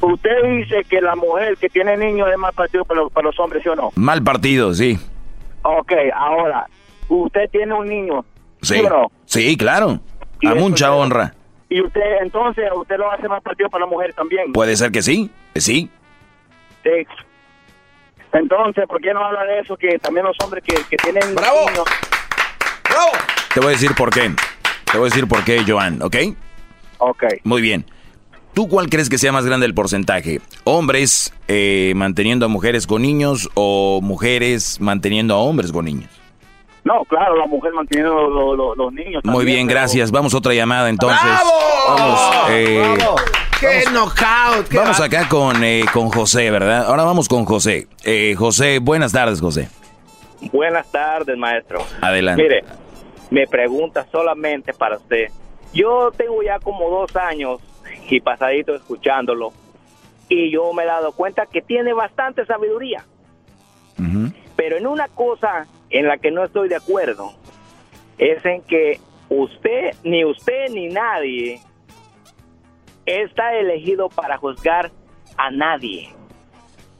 Usted dice que la mujer que tiene niños es mal partido para los, hombres, ¿sí o no? Mal partido, sí. Ok, ahora, usted tiene un niño, ¿sí, ¿sí no? Sí, claro. A mucha honra. ¿Y usted entonces, usted lo hace más partido para la mujer también? Puede ser que sí, sí. Sí. Entonces, ¿por qué no habla de eso? Que también los hombres que, que tienen ¡Bravo! niños... ¡Bravo! Te voy a decir por qué. Te voy a decir por qué, Joan, ¿ok? Ok. Muy bien. ¿Tú cuál crees que sea más grande el porcentaje? ¿Hombres eh, manteniendo a mujeres con niños o mujeres manteniendo a hombres con niños? No, claro, la mujer manteniendo los niños. Muy bien, gracias. Vamos a otra llamada entonces. ¡Bravo! Vamos. Eh, ¡Qué knockout! vamos acá con, eh, con José, ¿verdad? Ahora vamos con José. José, buenas tardes, José. Buenas tardes, maestro. Adelante. Mire, me pregunta solamente para usted. Yo tengo ya como dos años y pasadito escuchándolo. Y yo me he dado cuenta que tiene bastante sabiduría. Pero en una cosa en la que no estoy de acuerdo es en que usted, ni usted ni nadie está elegido para juzgar a nadie.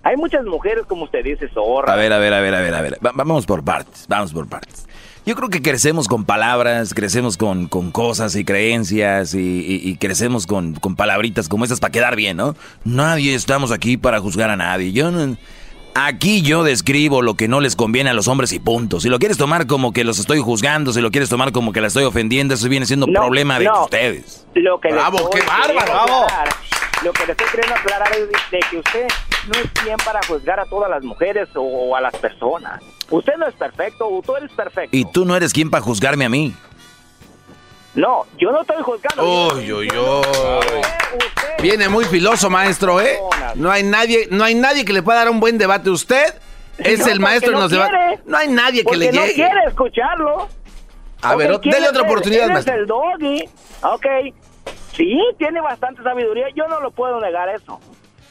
Hay muchas mujeres, como usted dice, zorra. A ver, a ver, a ver, a ver, a ver. vamos por partes, vamos por partes. Yo creo que crecemos con palabras, crecemos con, con cosas y creencias y, crecemos con, con, palabritas como esas para quedar bien, ¿no? Nadie estamos aquí para juzgar a nadie. Yo Aquí yo describo lo que no les conviene a los hombres y punto. Si lo quieres tomar como que los estoy juzgando, si lo quieres tomar como que la estoy ofendiendo, eso viene siendo problema de ustedes. Lo que ¡Bravo, qué bárbaro! Lo que le estoy queriendo aclarar es de que usted no es quien para juzgar a todas las mujeres o a las personas. Usted no es perfecto, tú eres perfecto. Y tú no eres quien para juzgarme a mí. No, yo no estoy juzgando. Uy, uy, uy. Viene muy filoso, maestro, ¿eh? No hay nadie, no hay nadie que le pueda dar un buen debate. Usted es el maestro no nos debate. No hay nadie que le llegue. no quiere escucharlo. A ver, dele otra oportunidad, maestro. Es el doggy. Ok. Sí, tiene bastante sabiduría. Yo no lo puedo negar eso.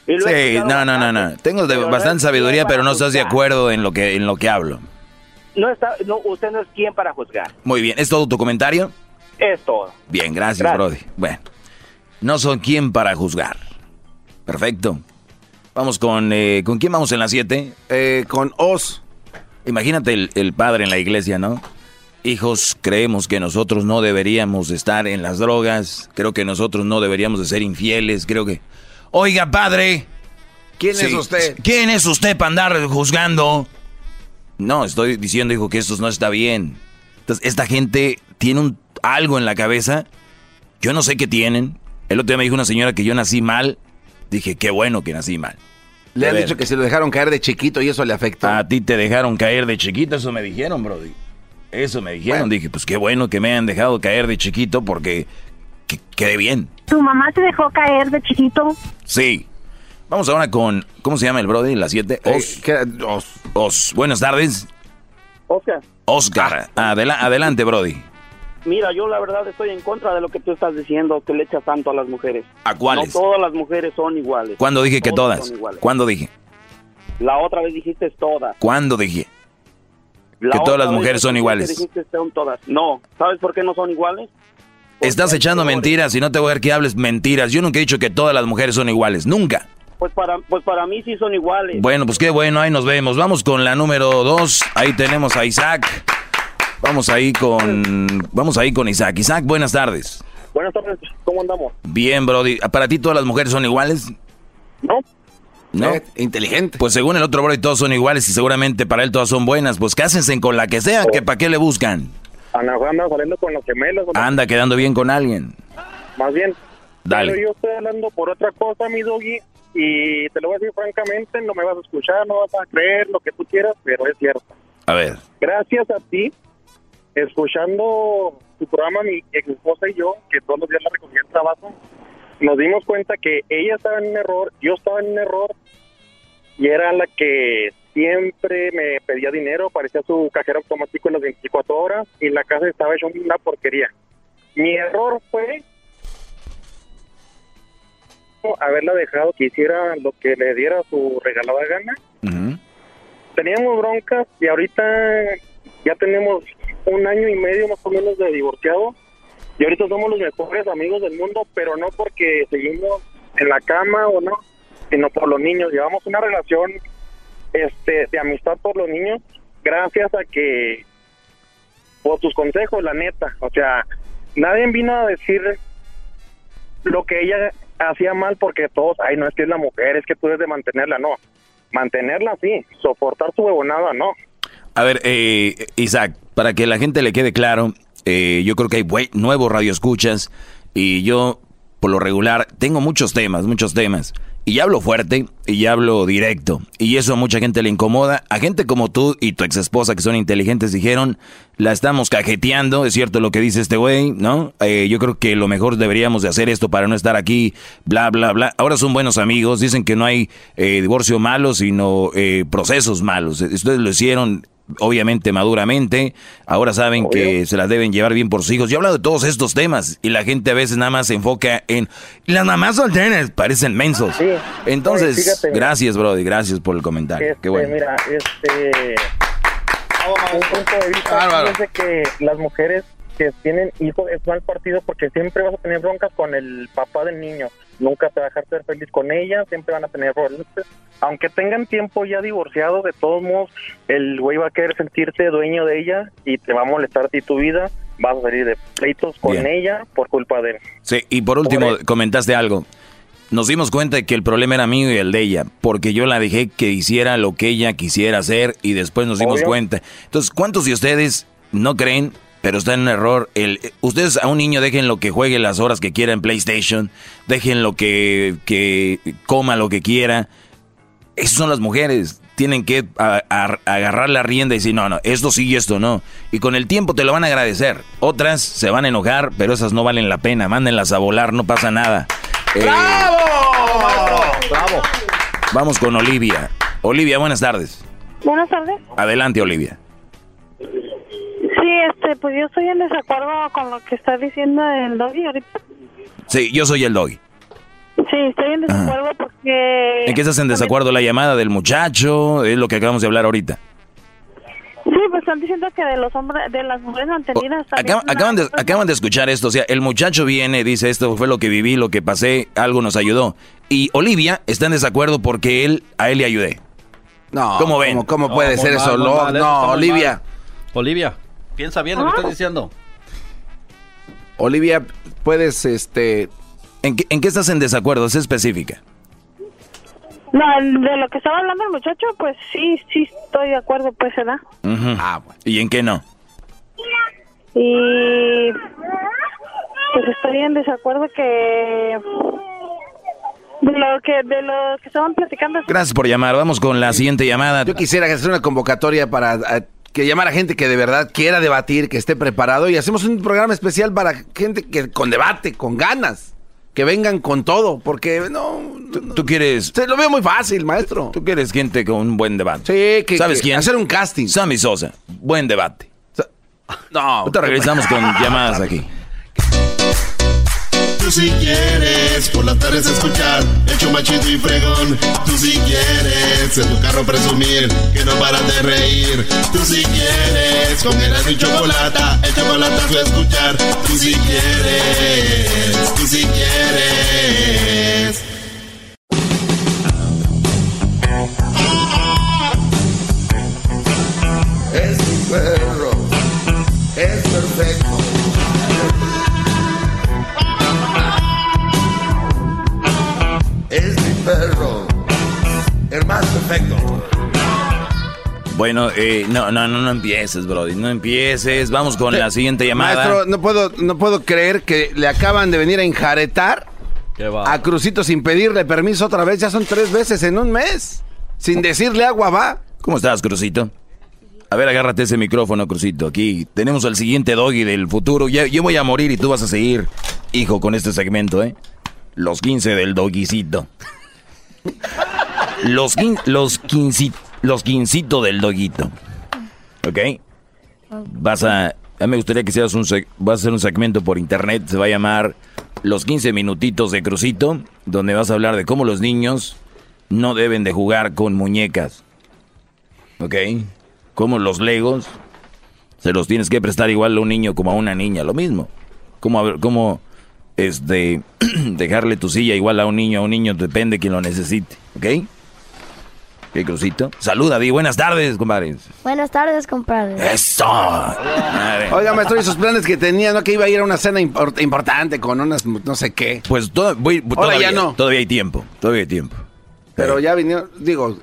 Sí, no, no, no, no. Tengo bastante sabiduría, pero no estás de acuerdo en lo que en lo que hablo. No está, no, usted no es quien para juzgar. Muy bien, ¿es todo tu comentario? Es todo. Bien, gracias, Brody. Bueno, no son quien para juzgar. Perfecto. Vamos con, eh, ¿con quién vamos en la 7? Eh, con Os. Imagínate el, el padre en la iglesia, ¿no? Hijos, creemos que nosotros no deberíamos estar en las drogas, creo que nosotros no deberíamos de ser infieles, creo que Oiga, padre. ¿Quién es usted? ¿Quién es usted para andar juzgando? No, estoy diciendo, hijo, que esto no está bien. Entonces, esta gente tiene un, algo en la cabeza. Yo no sé qué tienen. El otro día me dijo una señora que yo nací mal. Dije, qué bueno que nací mal. Le han dicho que se lo dejaron caer de chiquito y eso le afectó. A ti te dejaron caer de chiquito, eso me dijeron, Brody. Eso me dijeron. Dije, pues qué bueno que me han dejado caer de chiquito porque que quede bien. ¿Tu mamá te dejó caer de chiquito? Sí. Vamos ahora con, ¿cómo se llama el Brody? La 7. Eh, Os. Os. Buenas tardes. Oscar. Oscar. adelante, Brody. mira, yo la verdad estoy en contra de lo que tú estás diciendo, que le echas tanto a las mujeres. ¿A cuáles? No todas las mujeres son iguales. ¿Cuándo dije que Todas todas? son iguales. ¿Cuándo dije? La otra vez dijiste todas. ¿Cuándo dije? La Que todas las mujeres son iguales. dijiste son todas. No, ¿sabes por qué no son iguales? Estás echando mentiras y no te voy a ver que hables mentiras. Yo nunca he dicho que todas las mujeres son iguales. Nunca. Pues para, pues para mí sí son iguales. Bueno, pues qué bueno, ahí nos vemos. Vamos con la número dos. Ahí tenemos a Isaac. Vamos ahí con. Vamos ahí con Isaac. Isaac, buenas tardes. Buenas tardes, ¿cómo andamos? Bien, Brody. ¿Para ti todas las mujeres son iguales? No. ¿No? inteligente. Pues según el otro Brody todos son iguales y seguramente para él todas son buenas. Pues cásense con la que sea, que para qué le buscan. Anda saliendo con los gemelos. Anda quedando bien con alguien. Más bien. Dale. Pero yo estoy hablando por otra cosa, mi doggy, y te lo voy a decir francamente, no me vas a escuchar, no vas a creer lo que tú quieras, pero es cierto. A ver. Gracias a ti, escuchando tu programa, mi ex esposa y yo, que todos los días la recogía el trabajo, nos dimos cuenta que ella estaba en un error, yo estaba en un error, y era la que siempre me pedía dinero, parecía su cajero automático en las 24 horas, y la casa estaba hecha una porquería. Mi error fue haberla dejado que hiciera lo que le diera su regalada gana. Teníamos broncas y ahorita ya tenemos un año y medio más o menos de divorciado y ahorita somos los mejores amigos del mundo, pero no porque seguimos en la cama o no, sino por los niños. Llevamos una relación este de amistad por los niños gracias a que por tus consejos, la neta. O sea, nadie vino a decir lo que ella hacía mal porque todos, ay, no es que es la mujer, es que tú debes de mantenerla, no. Mantenerla sí, soportar su huevonada, no. A ver, eh, Isaac, para que la gente le quede claro, eh, yo creo que hay nuevos radioescuchas y yo, por lo regular, tengo muchos temas, muchos temas. Y hablo fuerte y hablo directo. Y eso a mucha gente le incomoda. A gente como tú y tu ex esposa, que son inteligentes, dijeron, la estamos cajeteando. Es cierto lo que dice este güey, ¿no? Eh, yo creo que lo mejor deberíamos de hacer esto para no estar aquí, bla, bla, bla. Ahora son buenos amigos. Dicen que no hay eh, divorcio malo, sino eh, procesos malos. Ustedes lo hicieron obviamente maduramente, ahora saben que se las deben llevar bien por sus hijos. Yo he hablado de todos estos temas y la gente a veces nada más se enfoca en las mamás solteras, parecen mensos. Entonces, Oye, fíjate, mira. gracias, Brody, gracias por el comentario. Este, Qué bueno. Mira, este. Un punto de vista Bárbaro. es de que las mujeres que tienen hijos es mal partido porque siempre vas a tener broncas con el papá del niño. Nunca te va a dejar ser feliz con ella, siempre van a tener broncas. Aunque tengan tiempo ya divorciado, de todos modos, el güey va a querer sentirse dueño de ella y te va a molestar a ti tu vida. Vas a salir de pleitos con Bien. ella por culpa de él. Sí, y por último, comentaste algo. Nos dimos cuenta de que el problema era mío y el de ella, porque yo la dejé que hiciera lo que ella quisiera hacer y después nos dimos Obvio. cuenta. Entonces, ¿cuántos de ustedes no creen, pero están en error? El, ustedes a un niño dejen lo que juegue las horas que quiera en PlayStation, dejen lo que, que coma lo que quiera. Esas son las mujeres. Tienen que a- a- agarrar la rienda y decir, no, no, esto sí y esto no. Y con el tiempo te lo van a agradecer. Otras se van a enojar, pero esas no valen la pena. Mándenlas a volar, no pasa nada. Eh, ¡Bravo! Vamos con Olivia. Olivia, buenas tardes. Buenas tardes. Adelante, Olivia. Sí, este, pues yo estoy en desacuerdo con lo que está diciendo el doggy ahorita. Sí, yo soy el doggy. Sí, estoy en desacuerdo porque... ¿En qué estás en desacuerdo? ¿La llamada del muchacho? Es lo que acabamos de hablar ahorita. Sí, pues están diciendo que de los hombres, de las mujeres mantenidas... Acab- acaban, de, acaban de escuchar esto. O sea, el muchacho viene, dice, esto fue lo que viví, lo que pasé, algo nos ayudó. Y Olivia está en desacuerdo porque él, a él le ayudé. No, ¿Cómo ven? ¿Cómo, cómo puede No, ser eso? mal, No, mal, Olivia. mal. Olivia, piensa bien lo que estás diciendo. Olivia, puedes, este... ¿En qué, en qué estás en desacuerdo? Es específica. No, de lo que estaba hablando el muchacho, pues sí, sí estoy de acuerdo, pues se da. Ah, ¿Y en qué no? Y pues estoy en desacuerdo que de lo que de lo que estaban platicando. Gracias por llamar. Vamos con la siguiente llamada. Yo quisiera hacer una convocatoria para eh, que llamar a gente que de verdad quiera debatir, que esté preparado y hacemos un programa especial para gente que con debate, con ganas, que vengan con todo, porque no, ¿Tú quieres...? Se lo veo muy fácil, maestro. Tú quieres gente con un buen debate. Sí, que, ¿Sabes que quién? hacer un casting. Sammy Sosa. Buen debate. No. Ahorita regresamos con llamadas aquí. Tú si quieres por las tardes escuchar el machito y fregón. Tú si quieres en tu carro presumir que no paran de reír. Tú si quieres con el y chocolate, el chocolate a escuchar. Tú si quieres, tú si quieres. Es mi perro, es perfecto. Perro, el más perfecto. Bueno, eh, no, no, no, no empieces, Brody, no empieces. Vamos con la siguiente llamada. Maestro, no puedo, no puedo creer que le acaban de venir a enjaretar a Crucito sin pedirle permiso otra vez. Ya son tres veces en un mes. Sin decirle agua va. ¿Cómo estás, Crucito? A ver, agárrate ese micrófono, Crucito. Aquí tenemos al siguiente doggy del futuro. Ya, yo voy a morir y tú vas a seguir, hijo, con este segmento, ¿eh? Los 15 del doguicito. Los, los, los quincitos del doguito. ¿Ok? Vas a... A mí me gustaría que seas un... Vas a hacer un segmento por internet. Se va a llamar Los 15 minutitos de Crucito. Donde vas a hablar de cómo los niños no deben de jugar con muñecas. ¿Ok? Como los legos se los tienes que prestar igual a un niño como a una niña, lo mismo. Como este, dejarle tu silla igual a un niño, a un niño depende de quien lo necesite, ¿ok? ¿Qué crucito? Saluda, Di, buenas tardes, compadre. Buenas tardes, compadre. ¡Eso! Oiga, maestro, y sus planes que tenía, ¿no? Que iba a ir a una cena import- importante con unas no sé qué. Pues toda- voy- Ahora todavía, ya no. todavía hay tiempo, todavía hay tiempo. Pero ya vinieron, digo,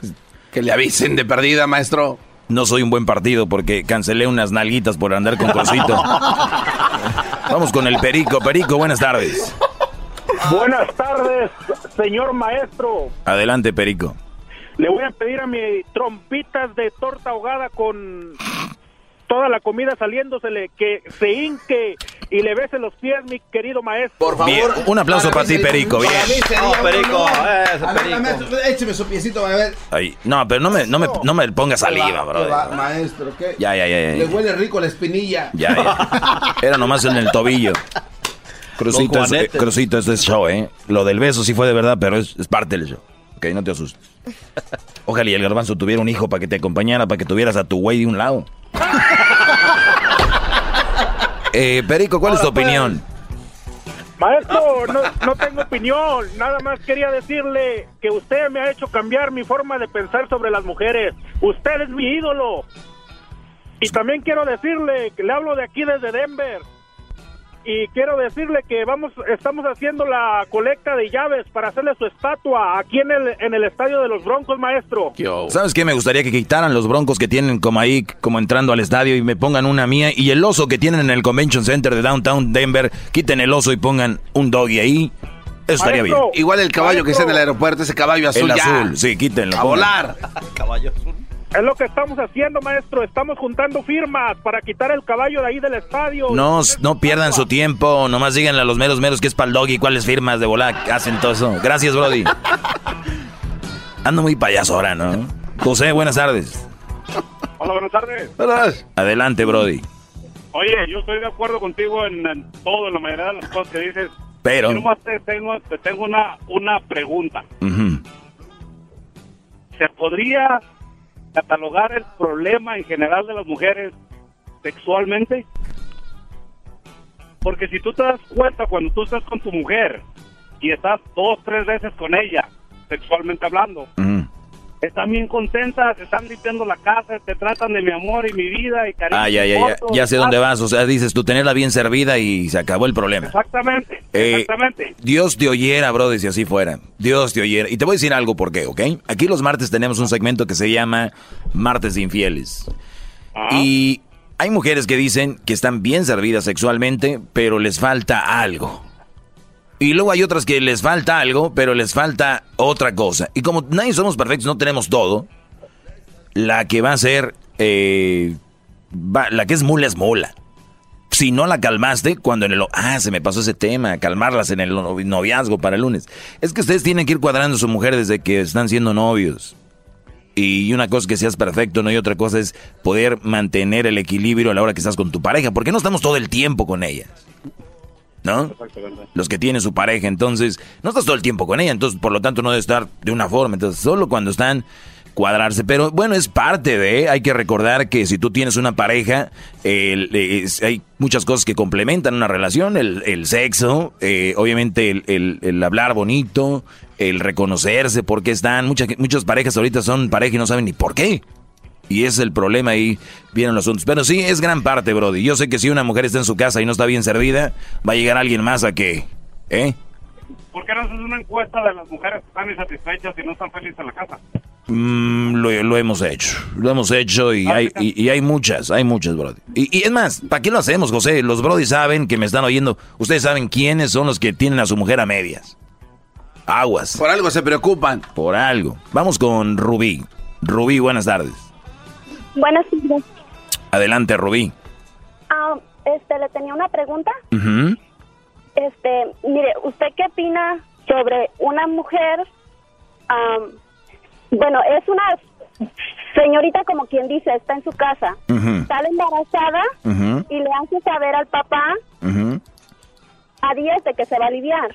pues, que le avisen de perdida, maestro. No soy un buen partido porque cancelé unas nalguitas por andar con cosito. Vamos con el Perico. Perico, buenas tardes. Buenas tardes, señor maestro. Adelante, Perico. Le voy a pedir a mi trompitas de torta ahogada con toda la comida saliéndosele que se hinque y le bese los pies, mi querido maestro. Por Bien, un aplauso para ti, Perico. Bien. A ver, maestro, écheme su piecito, a ver. Ahí. No, pero no me, no me, no me ponga saliva, ¿Qué bro. maestro, ¿qué? Ya, ya, ya, ya. Le huele rico la espinilla. Ya, ya. Era nomás en el tobillo. Crucito, es, eh, Crucito, esto es show, ¿eh? Lo del beso sí fue de verdad, pero es, es parte del show. Ok, no te asustes. Ojalá y el garbanzo tuviera un hijo para que te acompañara, para que tuvieras a tu güey de un lado. Eh, Perico, ¿cuál es tu opinión? Maestro, no, no tengo opinión, nada más quería decirle que usted me ha hecho cambiar mi forma de pensar sobre las mujeres. Usted es mi ídolo. Y también quiero decirle que le hablo de aquí desde Denver. Y quiero decirle que vamos, estamos haciendo la colecta de llaves para hacerle su estatua aquí en el, en el estadio de los Broncos, maestro. ¿Sabes qué? Me gustaría que quitaran los broncos que tienen como ahí, como entrando al estadio y me pongan una mía. Y el oso que tienen en el Convention Center de Downtown Denver, quiten el oso y pongan un doggy ahí. Eso estaría bien. Igual el caballo que está en el aeropuerto, ese caballo azul El ya. azul, sí, quítenlo. A volar. Caballo azul. Es lo que estamos haciendo, maestro. Estamos juntando firmas para quitar el caballo de ahí del estadio. No, no pierdan su tiempo, nomás díganle a los meros meros que es para el doggy, cuáles firmas de volar hacen todo eso. Gracias, Brody. Ando muy payaso ahora, ¿no? José, buenas tardes. Hola, buenas tardes. Adelante, Brody. Oye, yo estoy de acuerdo contigo en, en todo, en la mayoría de las cosas que dices. Pero- Yo nomás te tengo, te tengo una, una pregunta. ¿Se podría catalogar el problema en general de las mujeres sexualmente? Porque si tú te das cuenta cuando tú estás con tu mujer y estás dos, tres veces con ella, sexualmente hablando, están bien contentas, están limpiando la casa, te tratan de mi amor y mi vida y cariño. Ah, ya, ya, ya. Ya sé dónde vas. O sea, dices tú tenerla bien servida y se acabó el problema. Exactamente, Eh, exactamente. Dios te oyera, brother, si así fuera. Dios te oyera. Y te voy a decir algo por qué, ¿ok? Aquí los martes tenemos un segmento que se llama Martes de Infieles. Y hay mujeres que dicen que están bien servidas sexualmente, pero les falta algo. Y luego hay otras que les falta algo, pero les falta otra cosa. Y como nadie somos perfectos, no tenemos todo, la que va a ser, eh, la que es mula es mula. Si no la calmaste, cuando en el... Ah, se me pasó ese tema, calmarlas en el novi- noviazgo para el lunes. Es que ustedes tienen que ir cuadrando a su mujer desde que están siendo novios. Y una cosa es que seas perfecto, ¿no? Y otra cosa es poder mantener el equilibrio a la hora que estás con tu pareja. Porque no estamos todo el tiempo con ella. ¿No? Los que tienen su pareja, entonces, no estás todo el tiempo con ella, entonces, por lo tanto, no debe estar de una forma. Entonces, solo cuando están cuadrarse. Pero bueno, es parte de, hay que recordar que si tú tienes una pareja, hay muchas cosas que complementan una relación, el, sexo, eh, obviamente el, hablar bonito, el reconocerse, porque están, muchas, muchas parejas ahorita son pareja y no saben ni por qué. Y ese es el problema ahí, vienen los asuntos. Pero sí, es gran parte, Brody. Yo sé que si una mujer está en su casa y no está bien servida, va a llegar alguien más a que, ¿eh? ¿Por qué no haces una encuesta de las mujeres que están insatisfechas y no están felices en la casa? Mm, lo, hemos hecho, lo hemos hecho y hay, y, hay muchas, hay muchas, Brody. Y, es más, ¿para qué lo hacemos, José? Los Brody saben que me están oyendo. Ustedes saben quiénes son los que tienen a su mujer a medias. Aguas. Por algo se preocupan. Por algo. Vamos con Rubí. Rubí, buenas tardes. Buenas tardes. Adelante, Rubí. Ah, este, le tenía una pregunta. Este, mire, ¿usted qué opina sobre una mujer bueno, es una señorita como quien dice, está en su casa, sale embarazada y le hace saber al papá a días de que se va a aliviar.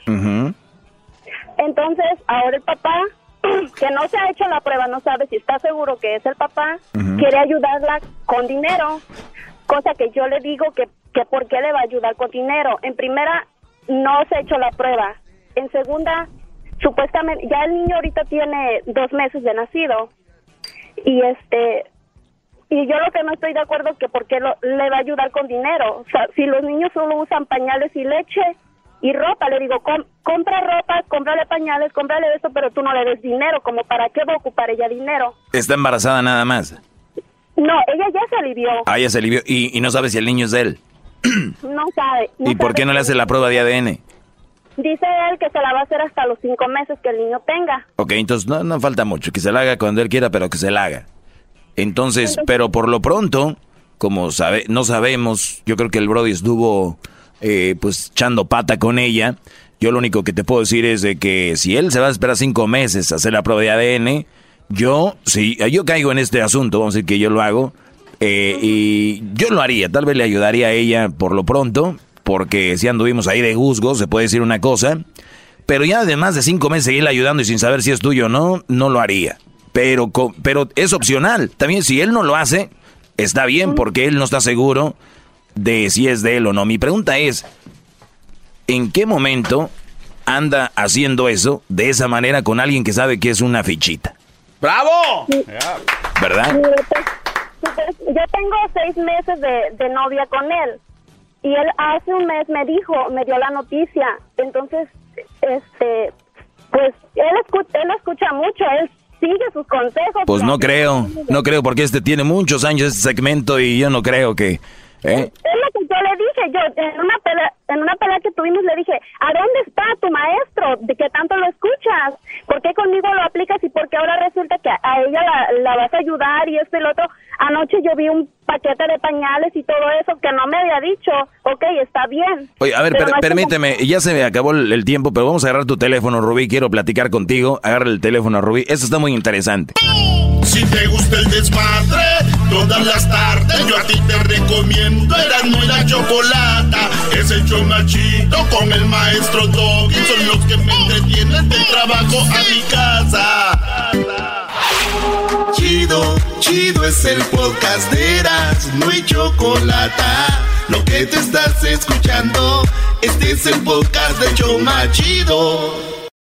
Entonces, ahora el papá, que no se ha hecho la prueba, no sabe si está seguro que es el papá, quiere ayudarla con dinero, cosa que yo le digo que, que por qué le va a ayudar con dinero. En primera, no se ha hecho la prueba. En segunda, supuestamente, ya el niño ahorita tiene dos meses de nacido y este y yo lo que no estoy de acuerdo es que porque lo, le va a ayudar con dinero. O sea, si los niños solo usan pañales y leche y ropa, le digo, compra ropa, cómprale pañales, cómprale eso, pero tú no le des dinero, como para qué va a ocupar ella dinero. ¿Está embarazada nada más? No, ella ya se alivió. Ah, ya se alivió. ¿Y, y no sabe si el niño es de él? no sabe. ¿Y por qué no le hace la prueba de ADN? Dice él que se la va a hacer hasta los cinco meses que el niño tenga. Ok, entonces no, no falta mucho, que se la haga cuando él quiera, pero que se la haga. Entonces, pero por lo pronto, como sabe, no sabemos, yo creo que el Brody estuvo eh, pues echando pata con ella. Yo lo único que te puedo decir es de que si él se va a esperar cinco meses a hacer la prueba de ADN, yo, si yo caigo en este asunto, vamos a decir que yo lo hago, eh, y yo lo haría, tal vez le ayudaría a ella por lo pronto, porque si anduvimos ahí de juzgo, se puede decir una cosa, pero ya además de cinco meses seguirle ayudando y sin saber si es tuyo o no, no lo haría. Pero, pero es opcional. También si él no lo hace, está bien porque él no está seguro de si es de él o no. Mi pregunta es, ¿en qué momento anda haciendo eso de esa manera con alguien que sabe que es una fichita? ¡Bravo! ¿Verdad? Yo tengo seis meses de novia con él y él hace un mes me dijo, me dio la noticia. Entonces, este, pues él escucha, él escucha mucho, él sigue sus consejos. Pues no creo, no creo porque este tiene muchos años este segmento y yo no creo que... ¿eh? Es lo que yo le dije, yo en una pelea, en una pelea que tuvimos le dije, ¿a dónde está tu maestro? ¿De qué tanto lo escuchas? ¿Por qué conmigo lo aplicas y por qué ahora resulta que a ella la, la vas a ayudar y esto y lo otro? Anoche yo vi un paquete de pañales y todo eso que no me había dicho. Ok, está bien. Oye, a ver, permíteme, ya se me acabó el, tiempo, pero vamos a agarrar tu teléfono, Rubí. Quiero platicar contigo. Agarra el teléfono, Rubí. Eso está muy interesante. Si te gusta el desmadre, todas las tardes yo a ti te recomiendo. Eran muy la chocolata. Es el chomachito con el maestro Doggy. Son los que me entretienen del trabajo a mi casa. Chido, chido es el podcast de Eras, no hay chocolate. Lo que te estás escuchando, este es el podcast de Choma Chido.